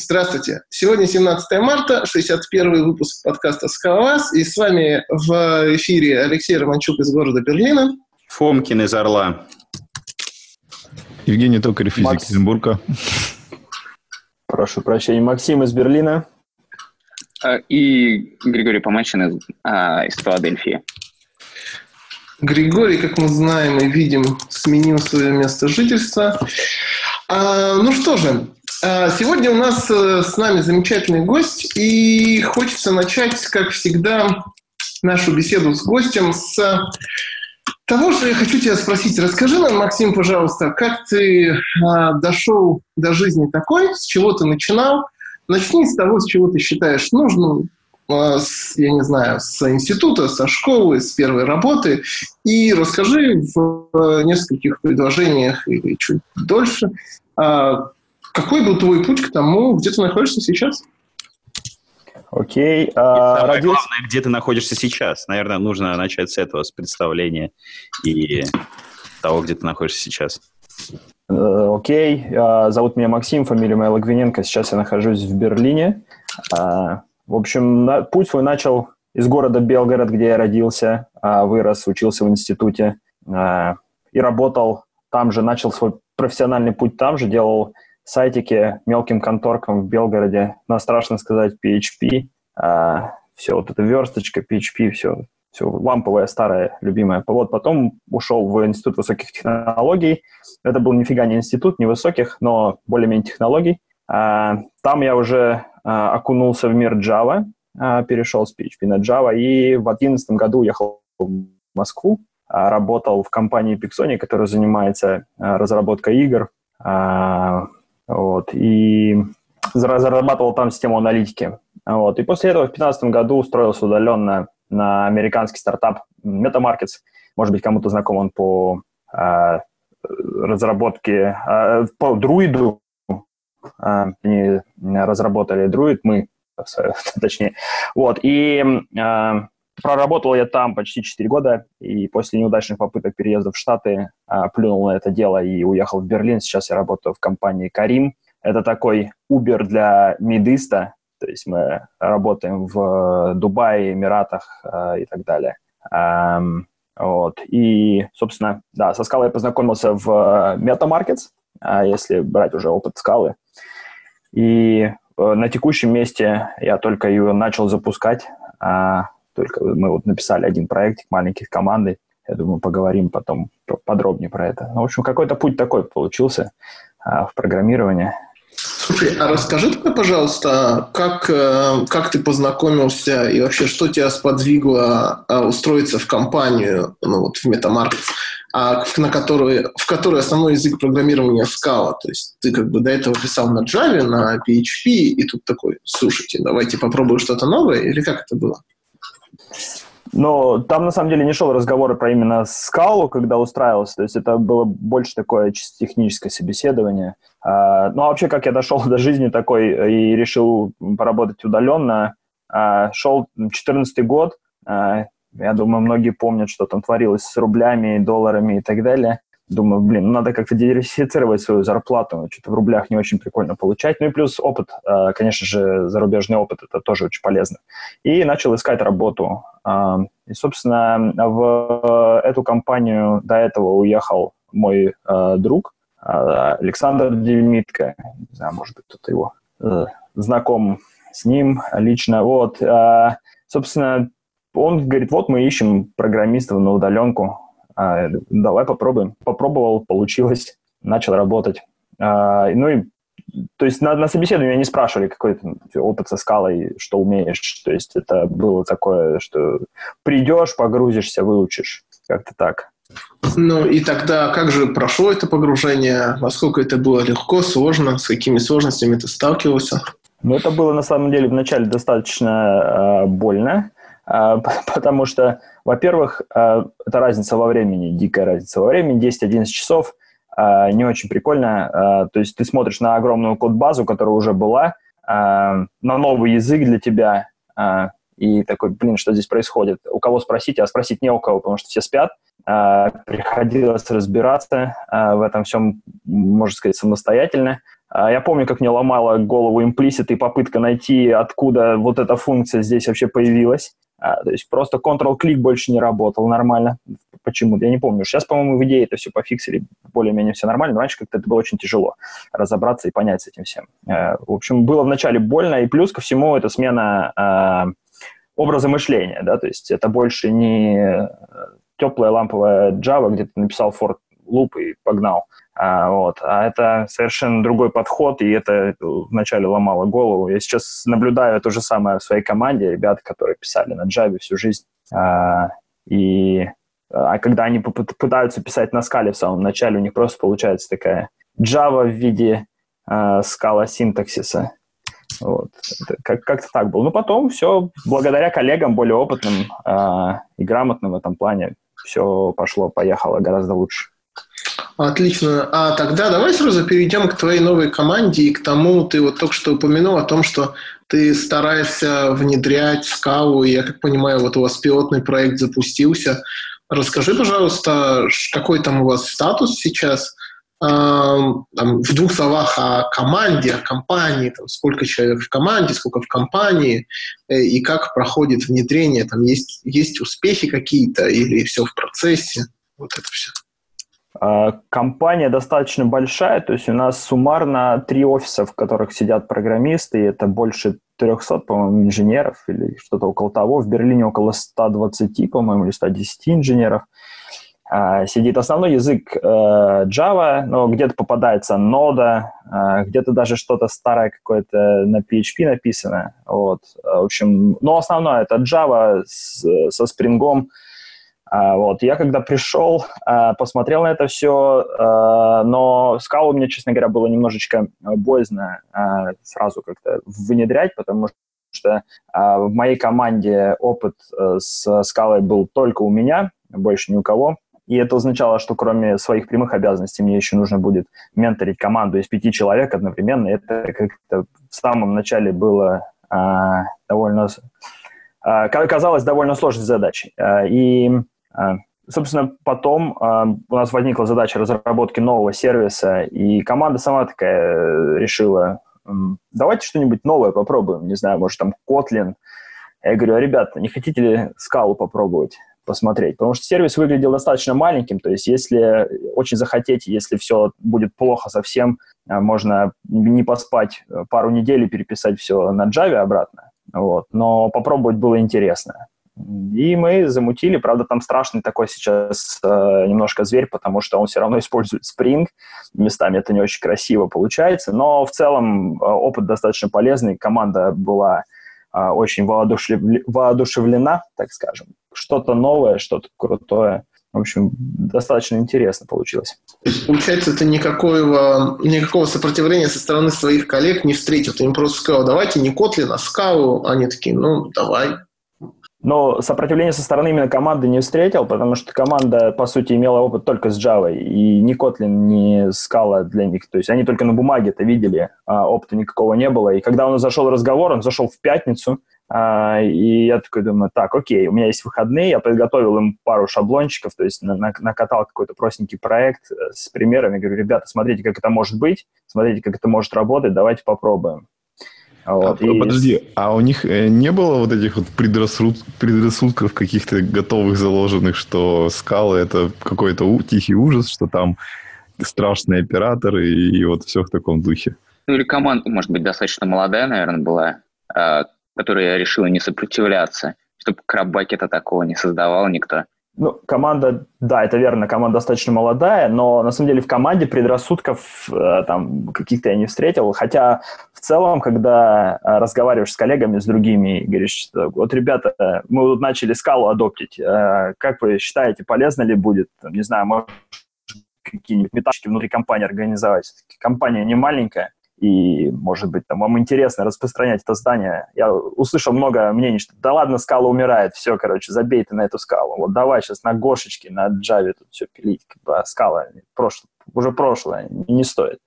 Здравствуйте. Сегодня 17 марта, 61 выпуск подкаста «Скалолаз», и с вами в эфире Алексей Романчук из города Берлина. Фомкин из Орла. Евгений Токарев из Макс... Екатеринбурга. Прошу прощения, Максим из Берлина. А, и Григорий Помачин из, а, из Филадельфии. Григорий, как мы знаем и видим, сменил свое место жительства. А, ну что же, сегодня у нас э, с нами замечательный гость, и хочется начать, как всегда, нашу беседу с гостем с того, что я хочу тебя спросить. Расскажи нам, Максим, пожалуйста, как ты а, дошел до жизни такой, с чего ты начинал? Начни с того, с чего ты считаешь нужным, а, с, я не знаю, с института, со школы, с первой работы, и расскажи в а, нескольких предложениях или чуть дольше, а, какой был твой путь к тому, где ты находишься сейчас? Окей. Okay, uh, родился... главное, где ты находишься сейчас. Наверное, нужно начать с этого, с представления и того, где ты находишься сейчас. Э, окей. Uh, okay. uh, зовут меня Максим, фамилия моя Логвиненко. Сейчас я нахожусь в Берлине. В общем, на... путь свой начал из города Белгород, где я родился, вырос, учился в институте и работал там же, начал свой профессиональный путь там же, делал сайтике мелким конторкам в Белгороде, на страшно сказать, PHP, а, все, вот эта версточка, PHP, все, все ламповое, старое, любимое. Вот потом ушел в Институт высоких технологий. Это был нифига не институт, не высоких, но более-менее технологий. А, там я уже а, окунулся в мир Java, а, перешел с PHP на Java, и в 2011 году уехал в Москву, а, работал в компании Pixony, которая занимается а, разработкой игр, а, вот, и зарабатывал там систему аналитики. Вот, и после этого в 2015 году устроился удаленно на американский стартап MetaMarkets. Может быть, кому-то знаком он по э, разработке, э, по друиду. Э, они разработали друид, мы, точнее. Вот, и э, проработал я там почти 4 года, и после неудачных попыток переезда в Штаты а, плюнул на это дело и уехал в Берлин. Сейчас я работаю в компании Карим. Это такой Uber для мидиста, то есть мы работаем в Дубае, Эмиратах э, и так далее. Вот. И, собственно, да, со скалой я познакомился в MetaMarkets, э, если брать уже опыт скалы. И э, на текущем месте я только ее начал запускать. Только мы вот написали один проектик маленький командой. Я думаю, поговорим потом подробнее про это. Ну, в общем, какой-то путь такой получился а, в программировании. Слушай, а расскажи мне, пожалуйста, как, э, как ты познакомился и вообще что тебя сподвигло а, устроиться в компанию, ну вот в MetaMarkets, а, на которой, в которой основной язык программирования Scala. То есть ты как бы до этого писал на Java, на PHP, и тут такой, слушайте, давайте попробую что-то новое, или как это было? Но там, на самом деле, не шел разговор про именно скалу, когда устраивался. То есть это было больше такое чисто техническое собеседование. А, ну, а вообще, как я дошел до жизни такой и решил поработать удаленно, а, шел 14 год. А, я думаю, многие помнят, что там творилось с рублями, долларами и так далее. Думаю, блин, ну, надо как-то диверсифицировать свою зарплату, что-то в рублях не очень прикольно получать. Ну и плюс опыт, а, конечно же, зарубежный опыт, это тоже очень полезно. И начал искать работу. А, и, собственно, в эту компанию до этого уехал мой а, друг Александр Демитко. Не знаю, может быть, кто-то его э, знаком с ним лично. Вот, собственно, он говорит, вот мы ищем программистов на удаленку а, давай попробуем. Попробовал, получилось, начал работать. А, ну и то есть на, на собеседовании меня не спрашивали, какой ты опыт со скалой, что умеешь. То есть это было такое, что придешь, погрузишься, выучишь. Как-то так. Ну и тогда как же прошло это погружение? Насколько это было легко, сложно? С какими сложностями ты сталкивался? Ну, это было на самом деле вначале достаточно э, больно. А, потому что, во-первых, а, это разница во времени, дикая разница во времени, 10-11 часов, а, не очень прикольно. То есть ты смотришь на огромную код-базу, которая уже была, на новый язык для тебя, и такой, блин, что здесь происходит? У кого спросить? А спросить не у кого, потому что все спят. Приходилось разбираться в этом всем, можно сказать, самостоятельно. Я помню, как мне ломала голову implicit и попытка найти, откуда вот эта функция здесь вообще появилась. А, то есть просто Ctrl-клик больше не работал нормально. Почему? Я не помню. Сейчас, по-моему, в идее это все пофиксили, более-менее все нормально, но раньше как-то это было очень тяжело разобраться и понять с этим всем. А, в общем, было вначале больно, и плюс ко всему это смена а, образа мышления, да, то есть это больше не теплая ламповая Java, где ты написал for loop и погнал, а, вот. а это совершенно другой подход, и это вначале ломало голову. Я сейчас наблюдаю то же самое в своей команде, ребята, которые писали на Java всю жизнь. А, и а когда они пытаются писать на скале в самом начале, у них просто получается такая Java в виде а, скала синтаксиса. Вот. Как- как-то так было. Но потом все, благодаря коллегам более опытным а, и грамотным в этом плане, все пошло, поехало гораздо лучше. Отлично. А тогда давай сразу перейдем к твоей новой команде и к тому, ты вот только что упомянул о том, что ты стараешься внедрять скалу, и я как понимаю, вот у вас пилотный проект запустился. Расскажи, пожалуйста, какой там у вас статус сейчас, там, в двух словах о команде, о компании, там, сколько человек в команде, сколько в компании, э, и как проходит внедрение, там есть, есть успехи какие-то или все в процессе, вот это все. А, компания достаточно большая, то есть у нас суммарно три офиса, в которых сидят программисты, и это больше 300, по-моему, инженеров или что-то около того. В Берлине около 120, по-моему, или 110 инженеров. А, сидит основной язык э, Java, но где-то попадается Node, где-то даже что-то старое какое-то на PHP написано. Вот. В общем, но основное это Java со Spring, вот. Я когда пришел, а, посмотрел на это все, а, но скалу мне, честно говоря, было немножечко боязно сразу как-то внедрять, потому что в моей команде опыт э, с скалой был только у меня, больше ни у кого. И это означало, что кроме своих прямых обязанностей мне еще нужно будет менторить команду из пяти человек одновременно. Это как-то в самом начале было а, довольно... А, казалось довольно сложной задачей. А, и а, собственно, потом э, у нас возникла задача разработки нового сервиса, и команда сама такая э, решила, э, давайте что-нибудь новое попробуем, не знаю, может, там Kotlin. Я говорю, а, ребята, не хотите ли скалу попробовать? посмотреть, потому что сервис выглядел достаточно маленьким, то есть если очень захотеть, если все будет плохо совсем, можно не поспать пару недель и переписать все на Java обратно, вот. но попробовать было интересно. И мы замутили, правда, там страшный такой сейчас э, немножко зверь, потому что он все равно использует Spring, местами это не очень красиво получается, но в целом э, опыт достаточно полезный, команда была э, очень воодушев... воодушевлена, так скажем. Что-то новое, что-то крутое. В общем, достаточно интересно получилось. То есть, получается, ты никакого, никакого сопротивления со стороны своих коллег не встретил. Ты им просто сказал, давайте не Kotlin, а Scala. Они такие, ну, давай. Но сопротивление со стороны именно команды не встретил, потому что команда, по сути, имела опыт только с Java, и ни Kotlin, ни Scala для них. То есть они только на бумаге это видели, а опыта никакого не было. И когда он зашел в разговор, он зашел в пятницу, а, и я такой думаю, так, окей, у меня есть выходные, я подготовил им пару шаблончиков, то есть накатал какой-то простенький проект э, с примерами, говорю, ребята, смотрите, как это может быть, смотрите, как это может работать, давайте попробуем. Вот, а, и... Подожди, а у них э, не было вот этих вот предрассуд... предрассудков каких-то готовых заложенных, что скалы это какой-то у... тихий ужас, что там страшные операторы и, и вот все в таком духе? Ну или команда, может быть, достаточно молодая, наверное, была, а, которая решила не сопротивляться, чтобы краббакета такого не создавал никто. Ну, команда, да, это верно, команда достаточно молодая, но на самом деле в команде предрассудков э, там каких-то я не встретил. Хотя в целом, когда э, разговариваешь с коллегами, с другими, говоришь, что, вот, ребята, мы вот начали скалу адоптить, э, как вы считаете, полезно ли будет, не знаю, может, какие-нибудь метачки внутри компании организовать? Компания не маленькая, и, может быть, там, вам интересно распространять это здание. Я услышал много мнений, что да ладно, скала умирает, все, короче, забей ты на эту скалу. Вот давай сейчас на Гошечке, на Java тут все пилить, как бы, а скала прошлое, уже прошлое, не стоит.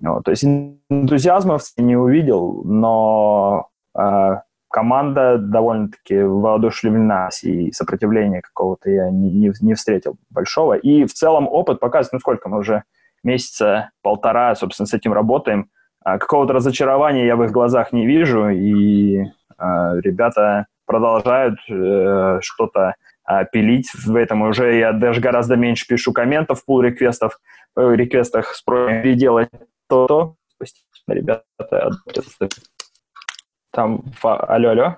Вот, то есть энтузиазма не увидел, но э, команда довольно-таки воодушевлена, и сопротивления какого-то я не, не, не встретил большого. И в целом опыт показывает, ну сколько мы уже месяца полтора, собственно, с этим работаем. А какого-то разочарования я в их глазах не вижу, и а, ребята продолжают э, что-то а, пилить в этом. Уже я даже гораздо меньше пишу комментов в pull реквестов э, реквестах с переделать то-то. Ребята, там, алло, алло.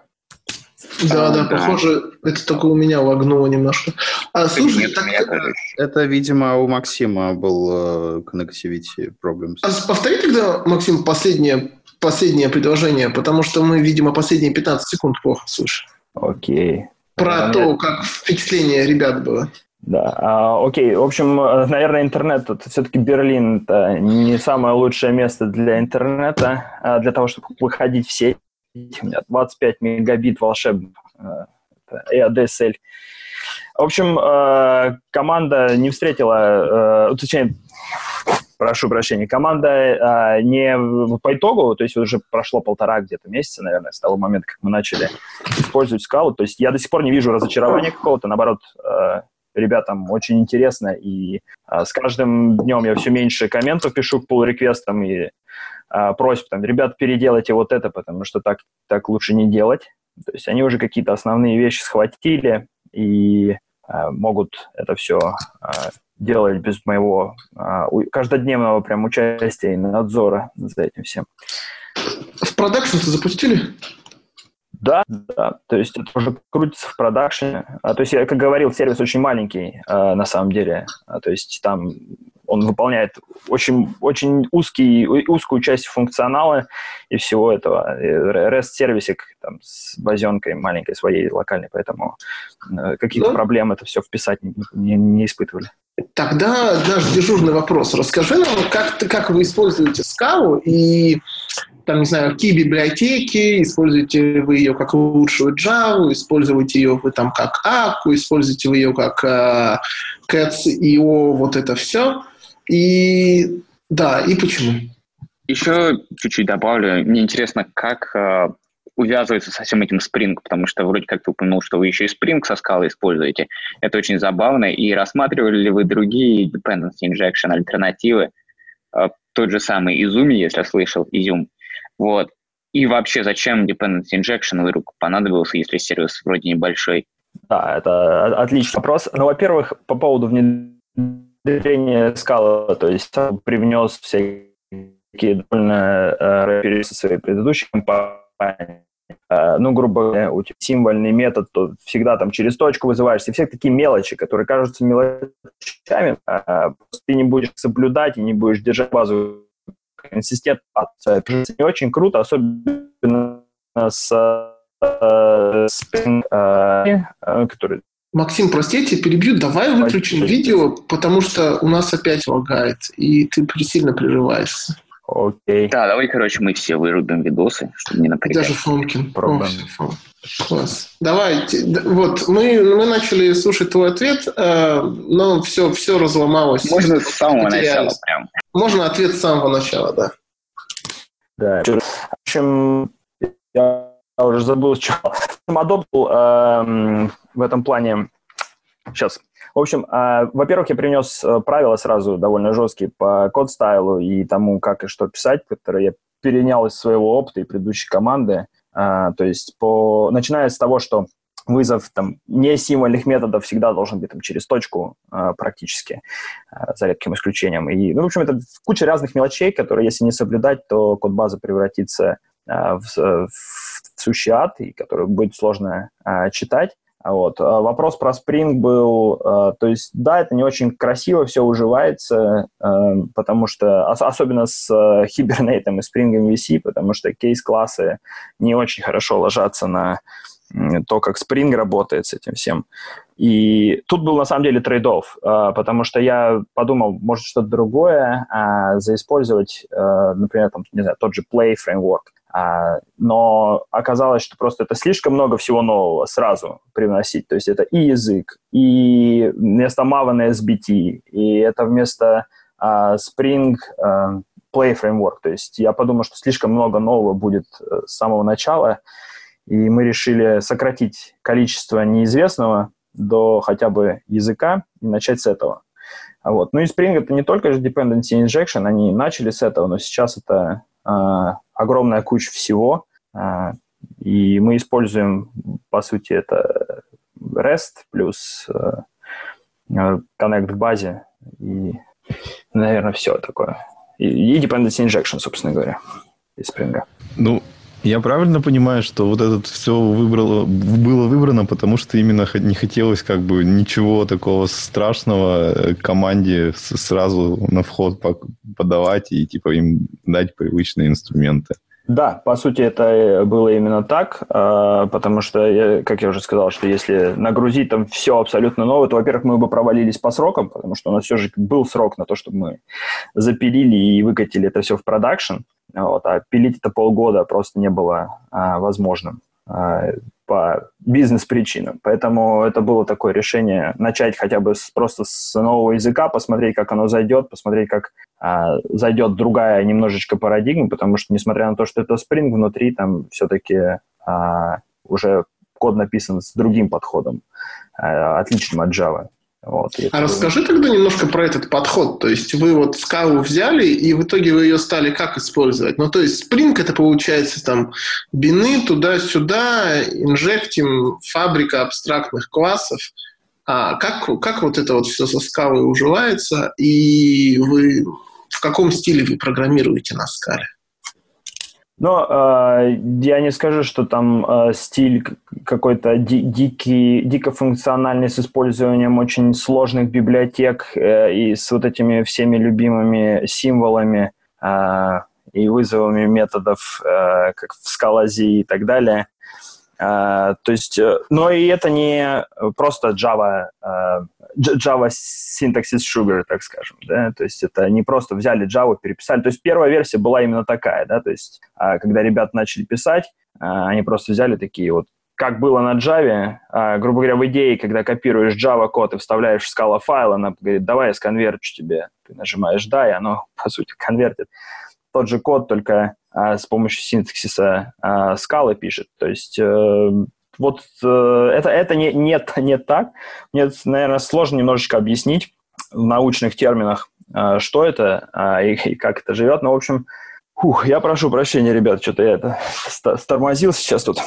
Да, да, похоже, это только у меня лагнуло немножко. А, слушай, Нет, так... это, видимо, у Максима был uh, connectivity problems. А повтори тогда, Максим, последнее, последнее предложение, потому что мы, видимо, последние 15 секунд плохо слышим. Окей. Про а, то, нет. как впечатление ребят было. Да, а, окей. В общем, наверное, интернет, это все-таки Берлин, это не самое лучшее место для интернета, а для того, чтобы выходить в сеть у меня 25 мегабит волшебных, и ADSL. В общем, э, команда не встретила, э, точнее, прошу прощения, команда э, не по итогу, то есть уже прошло полтора где-то месяца, наверное, с того момента, как мы начали использовать скалу, то есть я до сих пор не вижу разочарования какого-то, наоборот, ребятам очень интересно, и с каждым днем я все меньше комментов пишу к pull реквестам и а, просьб, там, ребят, переделайте вот это, потому что так, так лучше не делать. То есть они уже какие-то основные вещи схватили и а, могут это все а, делать без моего а, каждодневного прям участия и надзора за этим всем. В продакшн-то запустили? Да, да, то есть это уже крутится в продакшене. А, то есть, я, как говорил, сервис очень маленький а, на самом деле. А, то есть там он выполняет очень, очень узкий, узкую часть функционала и всего этого. REST-сервисик там, с базенкой маленькой своей локальной, поэтому э, каких-то ну, проблем это все вписать не, не, не испытывали. Тогда наш дежурный вопрос. Расскажи нам, как, как вы используете Scala и там, не знаю, какие библиотеки, используете вы ее как лучшую Java, используете ее вы там как Aku, используете вы ее как э, Cats.io, вот это все. И да, и почему? Еще чуть-чуть добавлю. Мне интересно, как э, увязывается со всем этим Spring, потому что вроде как ты упомянул, что вы еще и Spring со скалой используете. Это очень забавно. И рассматривали ли вы другие dependency injection альтернативы? Э, тот же самый Izumi, если я слышал, Izum. Вот. И вообще, зачем dependency injection вдруг понадобился, если сервис вроде небольшой? Да, это отличный вопрос. Ну, во-первых, по поводу внедрения скалы, то есть привнес всякие довольно э, пересы своей предыдущей компании. Э, ну, грубо говоря, у тебя символьный метод, то всегда там через точку вызываешься. Все такие мелочи, которые кажутся мелочами, а ты не будешь соблюдать и не будешь держать базу консистент Это не очень круто, особенно с, э, с э, который Максим, простите, перебью. Давай выключим видео, потому что у нас опять лагает, и ты сильно прерываешься. Окей. Да, давай, короче, мы все вырубим видосы, чтобы не напрягать. Даже Фомкин. О, Класс. Давай, вот, мы, мы начали слушать твой ответ, э, но все, все разломалось. Можно с самого начала прям. Можно ответ с самого начала, да. Да. В общем, я уже забыл, что Adobe э, в этом плане. Сейчас. В общем, э, во-первых, я принес э, правила сразу довольно жесткие по код-стайлу и тому, как и что писать, которые я перенял из своего опыта и предыдущей команды. Э, то есть, по, начиная с того, что вызов там не символьных методов всегда должен быть там через точку э, практически, э, за редким исключением. И, ну, в общем, это куча разных мелочей, которые, если не соблюдать, то код базы превратится э, в, в, в сущий ад, и который будет сложно э, читать. Вот. Вопрос про Spring был, э, то есть, да, это не очень красиво все уживается, э, потому что, особенно с э, Hibernate и Spring MVC, потому что кейс-классы не очень хорошо ложатся на то, как Spring работает с этим всем. И тут был на самом деле trade-off, потому что я подумал, может что-то другое а, заиспользовать, например, там, не знаю, тот же Play Framework. А, но оказалось, что просто это слишком много всего нового сразу привносить. То есть это и язык, и вместо Maven SBT, и это вместо а, Spring а, Play Framework. То есть я подумал, что слишком много нового будет э, с самого начала, и мы решили сократить количество неизвестного до хотя бы языка и начать с этого. Вот. Ну и Spring это не только же dependency injection, они начали с этого, но сейчас это огромная куча всего, э, и мы используем, по сути, это REST плюс э, Connect к базе и, наверное, все такое. И, и dependency injection, собственно говоря, из Spring. Ну, я правильно понимаю, что вот это все выбрало, было выбрано, потому что именно не хотелось как бы ничего такого страшного э, команде сразу на вход подавать и типа им дать привычные инструменты. Да, по сути, это э, было именно так, а, потому что, как я уже сказал, что если нагрузить там все абсолютно новое, то, во-первых, мы бы провалились по срокам, потому что у нас все же был срок на то, чтобы мы запилили и выкатили это все в продакшн, вот, а пилить это полгода просто не было а, возможным. А, по бизнес-причинам. Поэтому это было такое решение начать хотя бы с, просто с нового языка, посмотреть, как оно зайдет, посмотреть, как а, зайдет другая немножечко парадигма, потому что, несмотря на то, что это Spring, внутри там все-таки а, уже код написан с другим подходом, а, отличным от Java. Вот, а это... расскажи тогда немножко про этот подход. То есть вы вот скалу взяли, и в итоге вы ее стали как использовать? Ну, то есть Spring это получается там бины туда-сюда, инжектим, фабрика абстрактных классов. А как, как вот это вот все со скалой уживается, и вы в каком стиле вы программируете на скале? Но э, я не скажу, что там э, стиль какой-то ди- дикий, дико функциональный с использованием очень сложных библиотек э, и с вот этими всеми любимыми символами э, и вызовами методов, э, как в скалази и так далее. Uh, то есть, э, но и это не просто Java, uh, Java Syntaxis Sugar, так скажем, да, то есть это не просто взяли Java, переписали, то есть первая версия была именно такая, да, то есть когда ребята начали писать, они просто взяли такие вот как было на Java, грубо говоря, в идее, когда копируешь Java код и вставляешь в скала файл, она говорит, давай я сконверчу тебе. Ты нажимаешь «да», и оно, по сути, конвертит. Тот же код, только с помощью синтаксиса а, скалы пишет. То есть э, вот э, это, это не, нет, не так. Мне, наверное, сложно немножечко объяснить в научных терминах, что это и как это живет. Но, в общем, фух, я прошу прощения, ребят, что-то я это стормозил сейчас тут.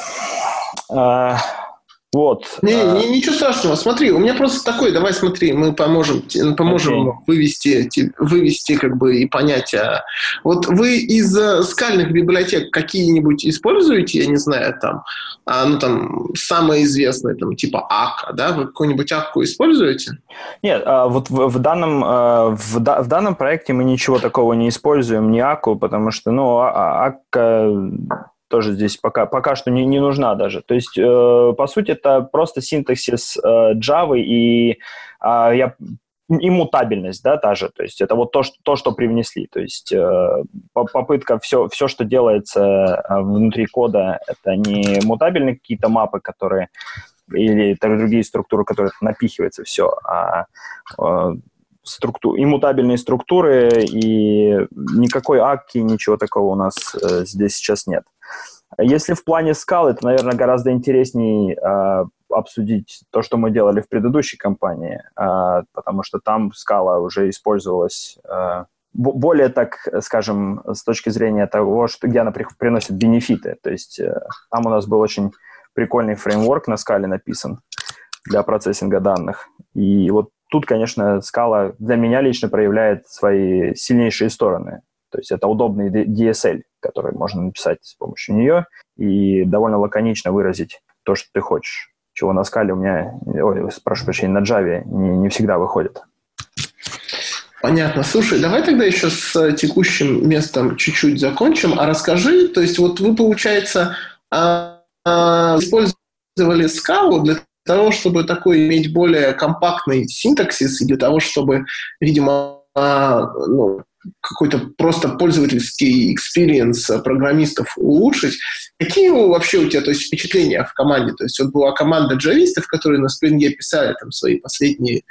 Вот. Не, а... не, ничего страшного. Смотри, у меня просто такой, давай смотри, мы поможем, поможем okay. вывести, вывести как бы и понять. А... Вот вы из э, скальных библиотек какие-нибудь используете, я не знаю, там, а, ну там, самые известные, там, типа АКа, да? Вы какую-нибудь АКку используете? Нет, а, вот в, в, данном, в, в данном проекте мы ничего такого не используем, ни АКу, потому что, ну, АКа тоже здесь пока, пока что не, не нужна даже. То есть, э, по сути, это просто синтаксис э, Java и, э, я, и мутабельность, да, та же. То есть это вот то, что, то, что привнесли. То есть э, попытка, все, все, что делается э, внутри кода, это не мутабельные какие-то мапы, которые или другие структуры, которые напихивается все, а э, структу... иммутабельные структуры, и никакой акки, ничего такого у нас э, здесь сейчас нет. Если в плане скал, это, наверное, гораздо интереснее э, обсудить то, что мы делали в предыдущей компании, э, потому что там скала уже использовалась э, более, так скажем, с точки зрения того, что, где она при, приносит бенефиты. То есть э, там у нас был очень прикольный фреймворк на скале написан для процессинга данных. И вот тут, конечно, скала для меня лично проявляет свои сильнейшие стороны. То есть это удобный DSL, который можно написать с помощью нее и довольно лаконично выразить то, что ты хочешь. Чего на скале у меня, ой, прошу прощения, на Java не, не всегда выходит. Понятно. Слушай, давай тогда еще с текущим местом чуть-чуть закончим. А расскажи, то есть вот вы, получается, а, а, использовали скалу для того, чтобы такой иметь более компактный синтаксис и для того, чтобы, видимо, а, ну, какой-то просто пользовательский experience программистов улучшить. Какие вообще у тебя то есть, впечатления в команде? То есть вот была команда джавистов, которые на Spring писали там свои последние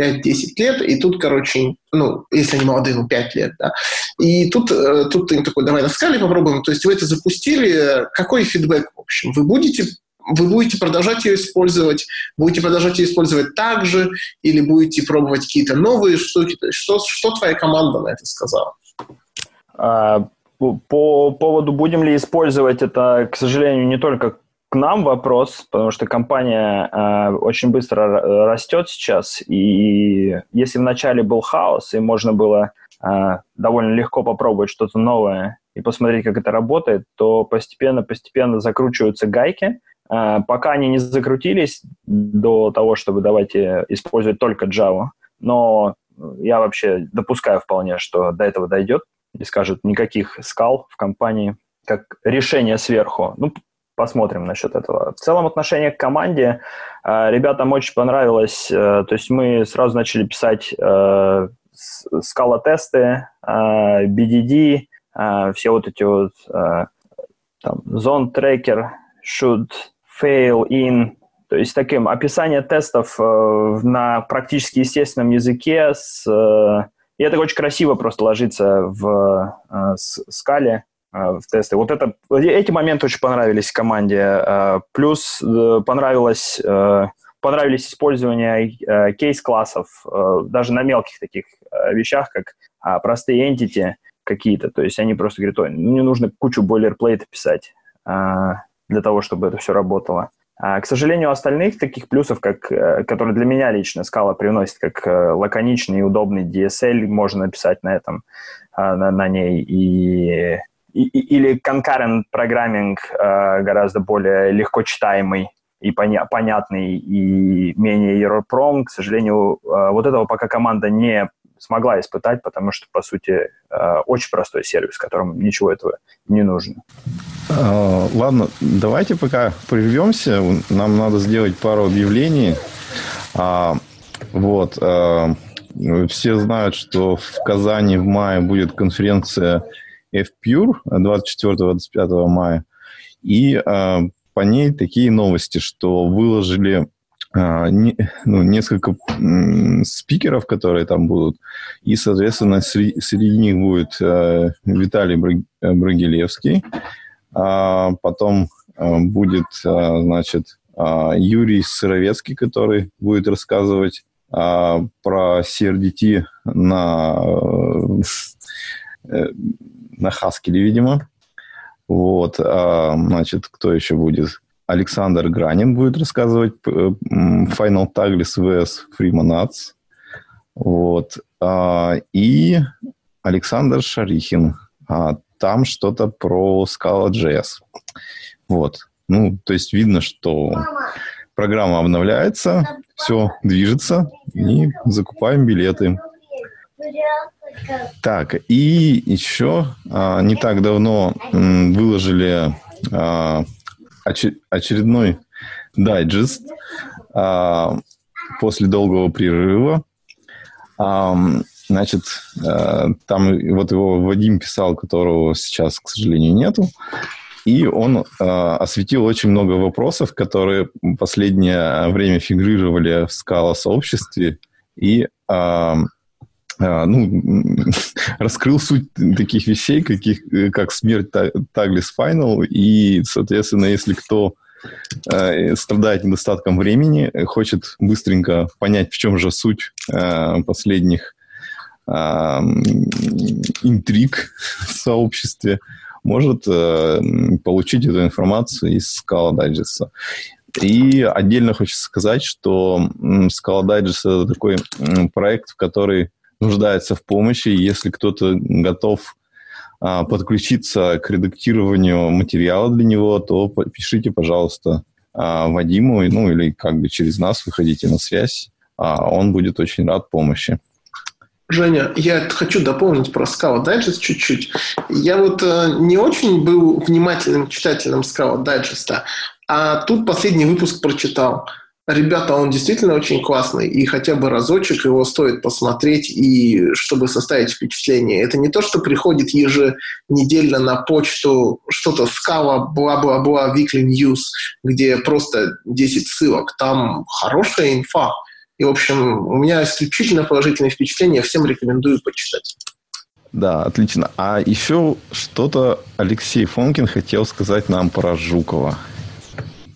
5-10 лет, и тут, короче, ну, если они молодые, ну, 5 лет, да, и тут, э, тут им такой, давай на скале попробуем, то есть вы это запустили, какой фидбэк, в общем? Вы будете вы будете продолжать ее использовать, будете продолжать ее использовать так же, или будете пробовать какие-то новые штуки? Что, что твоя команда на это сказала? А, по поводу, будем ли использовать это, к сожалению, не только к нам вопрос, потому что компания э, очень быстро растет сейчас, и если вначале был хаос, и можно было э, довольно легко попробовать что-то новое и посмотреть, как это работает, то постепенно-постепенно закручиваются гайки, пока они не закрутились до того, чтобы давайте использовать только Java, но я вообще допускаю вполне, что до этого дойдет, и скажут никаких скал в компании, как решение сверху. Ну, посмотрим насчет этого. В целом отношение к команде э, ребятам очень понравилось. Э, то есть мы сразу начали писать э, скала-тесты, э, BDD, э, все вот эти вот э, tracker, should fail in, то есть таким описание тестов э, на практически естественном языке с э, и это очень красиво просто ложится в э, скале, э, в тесты. Вот это, эти моменты очень понравились команде. Э, плюс э, понравилось, э, понравились использование э, кейс-классов, э, даже на мелких таких э, вещах, как э, простые entity какие-то. То есть они просто говорят, ой, мне нужно кучу бойлерплейта писать э, для того, чтобы это все работало. А, к сожалению, остальных таких плюсов, как, э, которые для меня лично скала приносит, как э, лаконичный и удобный DSL, можно написать на этом, а, на, на ней, и, и, или concurrent программинг э, гораздо более легко читаемый и поня- понятный, и менее error-prone. К сожалению, вот этого пока команда не смогла испытать, потому что, по сути, э, очень простой сервис, которому ничего этого не нужно. А, ладно, давайте пока прервемся. Нам надо сделать пару объявлений. А, вот. А, все знают, что в Казани в мае будет конференция FPure 24-25 мая. И по ней такие новости, что выложили не, ну, несколько спикеров, которые там будут. И, соответственно, среди, среди них будет э, Виталий Брагилевский. А потом э, будет, э, значит, э, Юрий Сыровецкий, который будет рассказывать э, про CRDT на, э, на Хаскеле, видимо. Вот, а, значит, кто еще будет? Александр Гранин будет рассказывать э, Final Taglis vs Freeman Ads. Вот. А, и Александр Шарихин. А, там что-то про Scala.js. Вот. Ну, то есть видно, что программа обновляется, все движется, и закупаем билеты. Так, и еще а, не так давно м, выложили а, очередной дайджест а, после долгого прерыва. А, значит, а, там вот его Вадим писал, которого сейчас, к сожалению, нету. И он э, осветил очень много вопросов, которые в последнее время фигурировали в скала-сообществе. И а, ну, раскрыл суть таких вещей, каких, как смерть Таглис Final, и, соответственно, если кто э, страдает недостатком времени, хочет быстренько понять, в чем же суть э, последних э, интриг в сообществе, может э, получить эту информацию из Scala Digest. И отдельно хочется сказать, что Scala Digest – это такой проект, в который нуждается в помощи. Если кто-то готов а, подключиться к редактированию материала для него, то пишите, пожалуйста, а, Вадиму, ну или как бы через нас выходите на связь. А, он будет очень рад помощи. Женя, я хочу дополнить про Scala Digest чуть-чуть. Я вот э, не очень был внимательным читателем Scala Digest, а тут последний выпуск прочитал – Ребята, он действительно очень классный, и хотя бы разочек его стоит посмотреть, и чтобы составить впечатление. Это не то, что приходит еженедельно на почту что-то скала, бла-бла-бла, weekly news, где просто 10 ссылок. Там хорошая инфа. И, в общем, у меня исключительно положительное впечатление. Всем рекомендую почитать. Да, отлично. А еще что-то Алексей Фонкин хотел сказать нам про Жукова.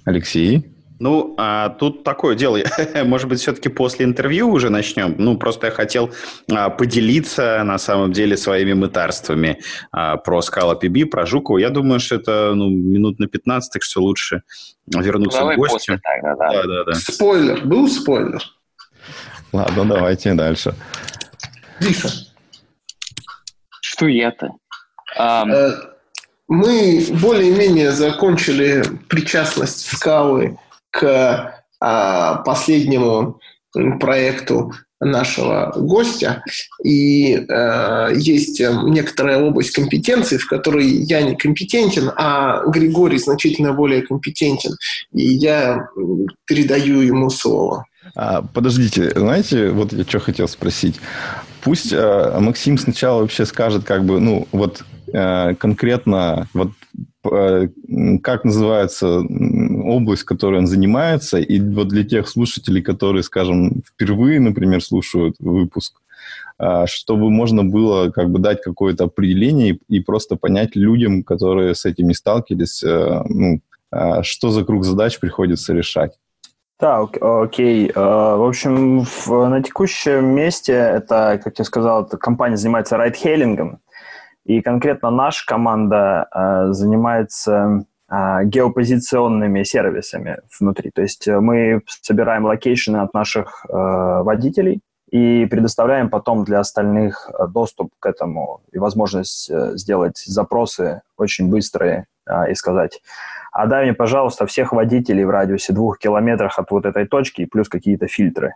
Алексей? Ну, а тут такое дело. Может быть, все-таки после интервью уже начнем? Ну, просто я хотел а, поделиться, на самом деле, своими мытарствами а, про Скала PB, про Жукова. Я думаю, что это ну, минут на 15, так что лучше вернуться Давай к гостю. После тогда, да. Да, да, да. Спойлер. Был спойлер? Ладно, давайте дальше. Миша. Что я-то? Um... Мы более-менее закончили причастность скалы к а, последнему проекту нашего гостя. И э, есть некоторая область компетенции, в которой я не компетентен, а Григорий значительно более компетентен. И я передаю ему слово. А, подождите, знаете, вот я что хотел спросить. Пусть э, Максим сначала вообще скажет, как бы, ну, вот э, конкретно, вот э, как называется область, которой он занимается, и вот для тех слушателей, которые, скажем, впервые, например, слушают выпуск, э, чтобы можно было как бы дать какое-то определение и, просто понять людям, которые с этим не сталкивались, э, ну, э, что за круг задач приходится решать. Так, окей. Э, в общем, на текущем месте это, как я сказал, компания занимается райдхейлингом, и конкретно наша команда э, занимается э, геопозиционными сервисами внутри. То есть мы собираем локейшены от наших водителей и предоставляем потом для остальных доступ к этому и возможность сделать запросы очень быстрые и сказать а дай мне, пожалуйста, всех водителей в радиусе двух километрах от вот этой точки и плюс какие-то фильтры а,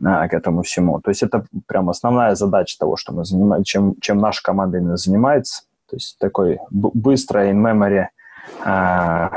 к этому всему. То есть это прям основная задача того, что мы занимаем, чем, чем наша команда именно занимается. То есть такой быстрое in-memory а,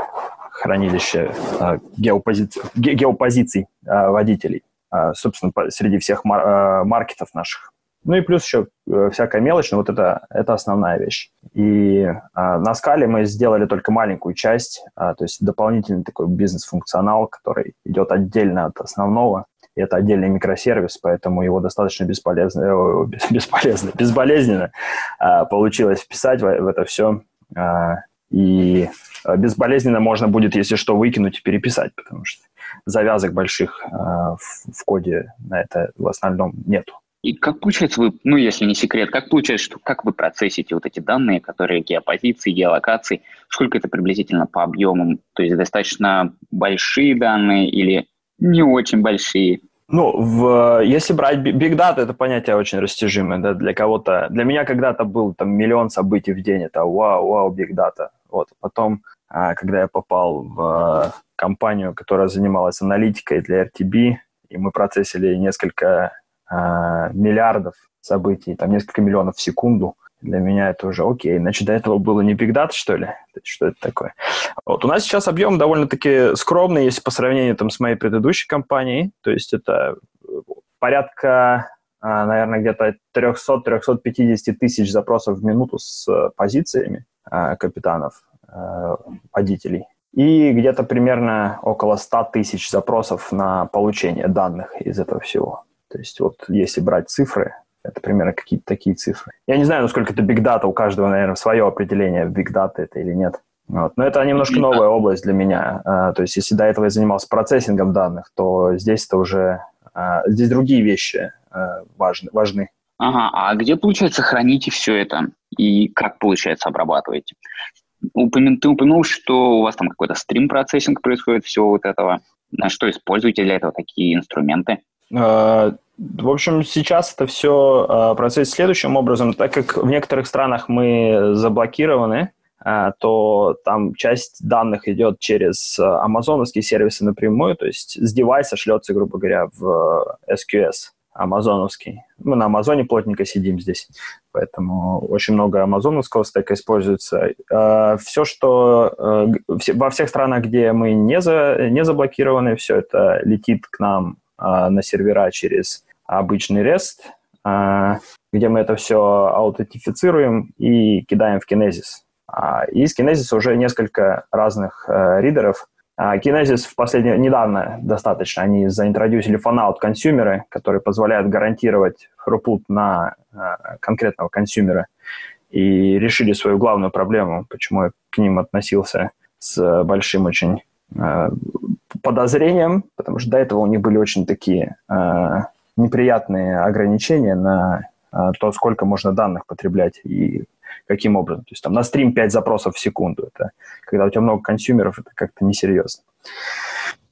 хранилище а, геопози... ге, геопозиций а, водителей, а, собственно, по, среди всех мар, а, маркетов наших. Ну и плюс еще э, всякая мелочь, но вот это, это основная вещь. И а, на скале мы сделали только маленькую часть, а, то есть дополнительный такой бизнес-функционал, который идет отдельно от основного. Это отдельный микросервис, поэтому его достаточно бесполезно, э, бесполезно, безболезненно а, получилось вписать в, это все. А, и безболезненно можно будет, если что, выкинуть и переписать, потому что завязок больших а, в коде на это в основном нету. И как получается вы, ну, если не секрет, как получается, что как вы процессите вот эти данные, которые геопозиции, геолокации, сколько это приблизительно по объемам? То есть достаточно большие данные или не очень большие? Ну, в, если брать Big Data, это понятие очень растяжимое, да, для кого-то. Для меня когда-то был там миллион событий в день, это вау, вау, Big Data. Вот. Потом, а, когда я попал в компанию, которая занималась аналитикой для RTB, и мы процессили несколько а, миллиардов событий, там несколько миллионов в секунду, для меня это уже окей. Значит, до этого было не Big Data, что ли? Что это такое? Вот. У нас сейчас объем довольно-таки скромный, если по сравнению там, с моей предыдущей компанией. То есть это порядка, а, наверное, где-то 300-350 тысяч запросов в минуту с позициями а, капитанов, водителей. И где-то примерно около 100 тысяч запросов на получение данных из этого всего. То есть вот если брать цифры, это примерно какие-то такие цифры. Я не знаю, насколько это big data, у каждого, наверное, свое определение, big data это или нет. Вот. Но это немножко новая область для меня. А, то есть если до этого я занимался процессингом данных, то здесь это уже... А, здесь другие вещи а, важны. важны. Ага, а где, получается, храните все это? И как, получается, обрабатываете? Упомя... Ты упомянул, что у вас там какой-то стрим-процессинг происходит всего вот этого. На что используете для этого? Какие инструменты? А, в общем, сейчас это все а, происходит следующим образом. Так как в некоторых странах мы заблокированы, а, то там часть данных идет через амазоновские сервисы напрямую, то есть с девайса шлется, грубо говоря, в SQS амазоновский. Мы на Амазоне плотненько сидим здесь, поэтому очень много амазоновского стека используется. Все, что во всех странах, где мы не, за, не заблокированы, все это летит к нам на сервера через обычный REST, а, где мы это все аутентифицируем и кидаем в Kinesis. А, из Kinesis уже несколько разных э, ридеров. Kinesis в последнее, недавно достаточно, они заинтродюсили fan-out консюмеры, которые позволяют гарантировать throughput на конкретного консюмера и решили свою главную проблему, почему я к ним относился с большим очень э, подозрениям, потому что до этого у них были очень такие э, неприятные ограничения на э, то, сколько можно данных потреблять и каким образом. То есть там на стрим 5 запросов в секунду. Это когда у тебя много консюмеров, это как-то несерьезно.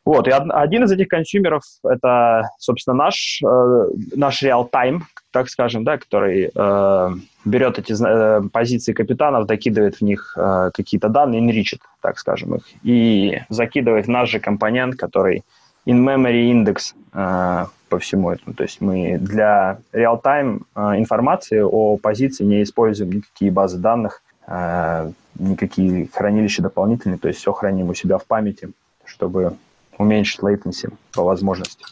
Вот, и один из этих консюмеров – это, собственно, наш, э, наш реал-тайм, так скажем, да, который э, берет эти э, позиции капитанов, докидывает в них э, какие-то данные, enriched, так скажем их, и закидывает наш же компонент, который in-memory index э, по всему этому. То есть мы для real-time э, информации о позиции не используем никакие базы данных, э, никакие хранилища дополнительные, то есть все храним у себя в памяти, чтобы уменьшить latency по возможности.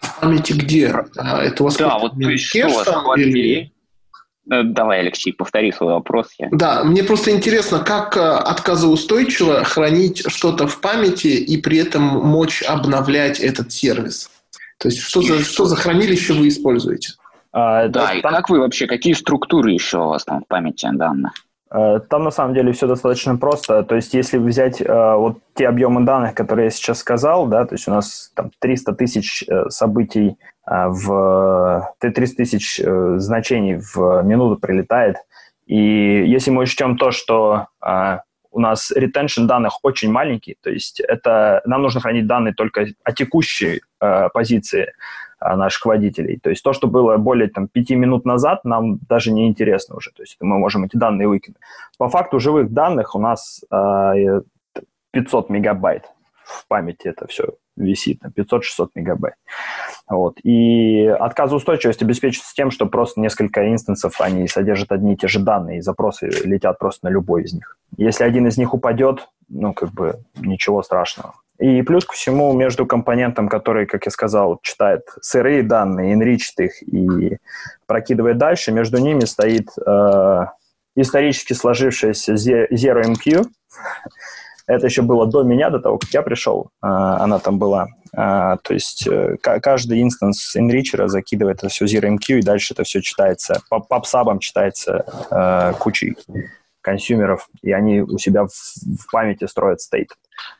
В памяти где? А, это у вас да, вот что или... Э, давай, Алексей, повтори свой вопрос. Я... Да, мне просто интересно, как э, отказоустойчиво хранить что-то в памяти и при этом мочь обновлять этот сервис. То есть что за, что за хранилище вы используете? А, да, да, и там... как вы вообще, какие структуры еще у вас там в памяти данных? Э, там на самом деле все достаточно просто. То есть если взять э, вот те объемы данных, которые я сейчас сказал, да, то есть у нас там 300 тысяч э, событий э, в 300 тысяч э, значений в минуту прилетает. И если мы учтем то, что э, у нас retention данных очень маленький, то есть это нам нужно хранить данные только о текущей э, позиции, наших водителей. То есть то, что было более там, пяти минут назад, нам даже не интересно уже. То есть мы можем эти данные выкинуть. По факту живых данных у нас э, 500 мегабайт в памяти это все висит, 500-600 мегабайт. Вот. И отказоустойчивость обеспечивается тем, что просто несколько инстансов, они содержат одни и те же данные, и запросы летят просто на любой из них. Если один из них упадет, ну, как бы ничего страшного. И плюс ко всему между компонентом, который, как я сказал, читает сырые данные, enriched их и прокидывает дальше, между ними стоит э, исторически сложившаяся ZeroMQ. Это еще было до меня, до того, как я пришел. Э, она там была. Э, то есть э, каждый инстанс enricher закидывает это все ZeroMQ, и дальше это все читается, по папсабам читается э, кучей консюмеров, и они у себя в, в памяти строят стейт.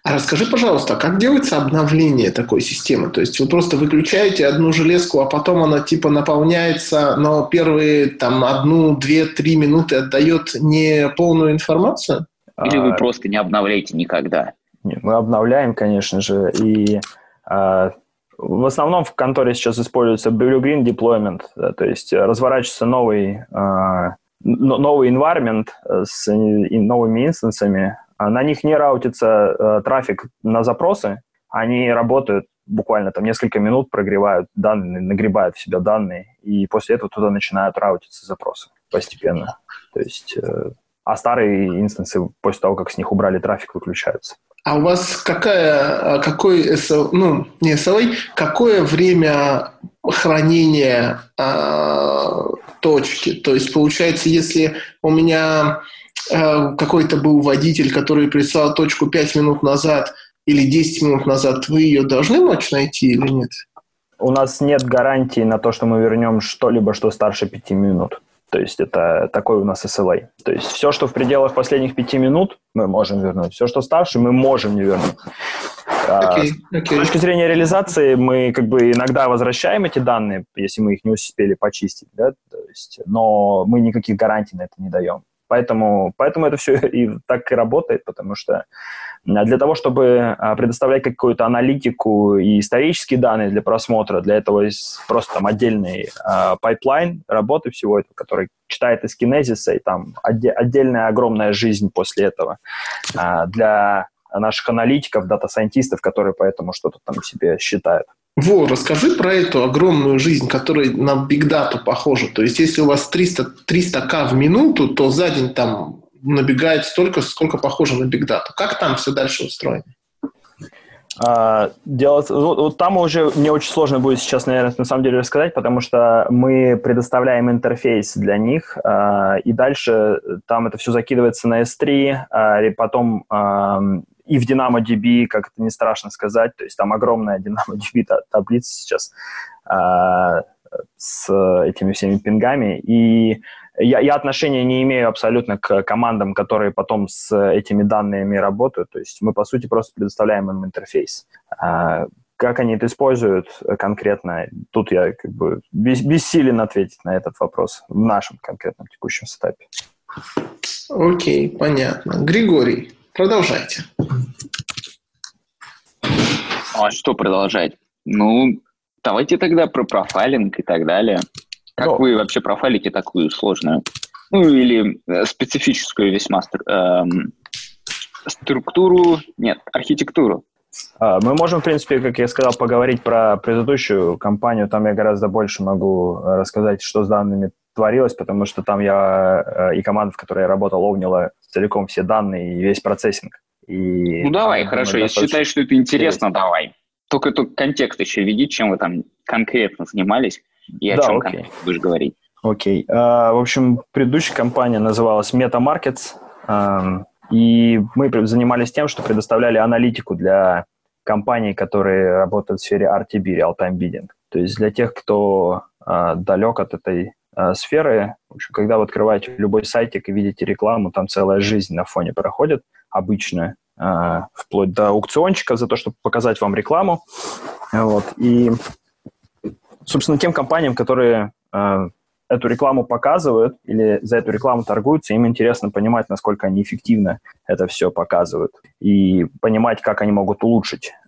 А расскажи, пожалуйста, как делается обновление такой системы? То есть вы просто выключаете одну железку, а потом она типа наполняется, но первые там одну, две, три минуты отдает не полную информацию? Или вы а, просто не обновляете никогда? Нет, мы обновляем, конечно же, и а, в основном в конторе сейчас используется Blue Green Deployment, да, то есть разворачивается новый а, новый environment э, с новыми инстансами, а на них не раутится э, трафик на запросы, они работают буквально там несколько минут, прогревают данные, нагребают в себя данные, и после этого туда начинают раутиться запросы постепенно. То есть, э, а старые инстансы после того, как с них убрали трафик, выключаются. А у вас какая, какой SL, ну, не SLA, какое время хранения э, точки? То есть, получается, если у меня э, какой-то был водитель, который прислал точку 5 минут назад или 10 минут назад, вы ее должны мочь найти или нет? У нас нет гарантии на то, что мы вернем что-либо, что старше 5 минут. То есть это такой у нас SLA. То есть все, что в пределах последних пяти минут, мы можем вернуть. Все, что старше, мы можем не вернуть. Okay, okay. С точки зрения реализации мы как бы иногда возвращаем эти данные, если мы их не успели почистить, да, то есть, но мы никаких гарантий на это не даем. Поэтому, поэтому это все и так и работает, потому что для того, чтобы а, предоставлять какую-то аналитику и исторические данные для просмотра, для этого есть просто там отдельный пайплайн э, работы всего этого, который читает из кинезиса, и там отде- отдельная огромная жизнь после этого э, для наших аналитиков, дата-сайентистов, которые поэтому что-то там себе считают. Во, расскажи про эту огромную жизнь, которая на бигдату похожа. То есть, если у вас 300, 300к в минуту, то за день там набегает столько, сколько похоже на бигдату. Как там все дальше устроено? А, делать, вот, вот там уже мне очень сложно будет сейчас, наверное, на самом деле рассказать, потому что мы предоставляем интерфейс для них, а, и дальше там это все закидывается на S3, а, и потом и в DynamoDB, как это не страшно сказать, то есть там огромная DynamoDB таблица сейчас, а, с этими всеми пингами. И я, я отношения не имею абсолютно к командам, которые потом с этими данными работают. То есть мы, по сути, просто предоставляем им интерфейс. А, как они это используют конкретно, тут я как бы бес, бессилен ответить на этот вопрос в нашем конкретном текущем сетапе. Окей, понятно. Григорий, продолжайте. А что продолжать? Ну, давайте тогда про профайлинг и так далее. Как Но... вы вообще профайлите такую сложную, ну или э, специфическую весьма эм, структуру, нет, архитектуру? А, мы можем, в принципе, как я сказал, поговорить про предыдущую компанию. Там я гораздо больше могу рассказать, что с данными творилось, потому что там я э, и команда, в которой я работал, овнила целиком все данные и весь процессинг. И ну давай, хорошо, если считаешь, что это интересно, интересно, давай. Только, только контекст еще види, чем вы там конкретно занимались и о да, чем окей. конкретно будешь говорить. Окей. Uh, в общем, предыдущая компания называлась MetaMarkets, uh, и мы занимались тем, что предоставляли аналитику для компаний, которые работают в сфере RTB, Real-Time Bidding. То есть для тех, кто uh, далек от этой сферы, в общем, когда вы открываете любой сайтик и видите рекламу, там целая жизнь на фоне проходит обычно, uh, вплоть до аукциончика за то, чтобы показать вам рекламу. Вот. И собственно, тем компаниям, которые э, эту рекламу показывают или за эту рекламу торгуются, им интересно понимать, насколько они эффективно это все показывают и понимать, как они могут улучшить э,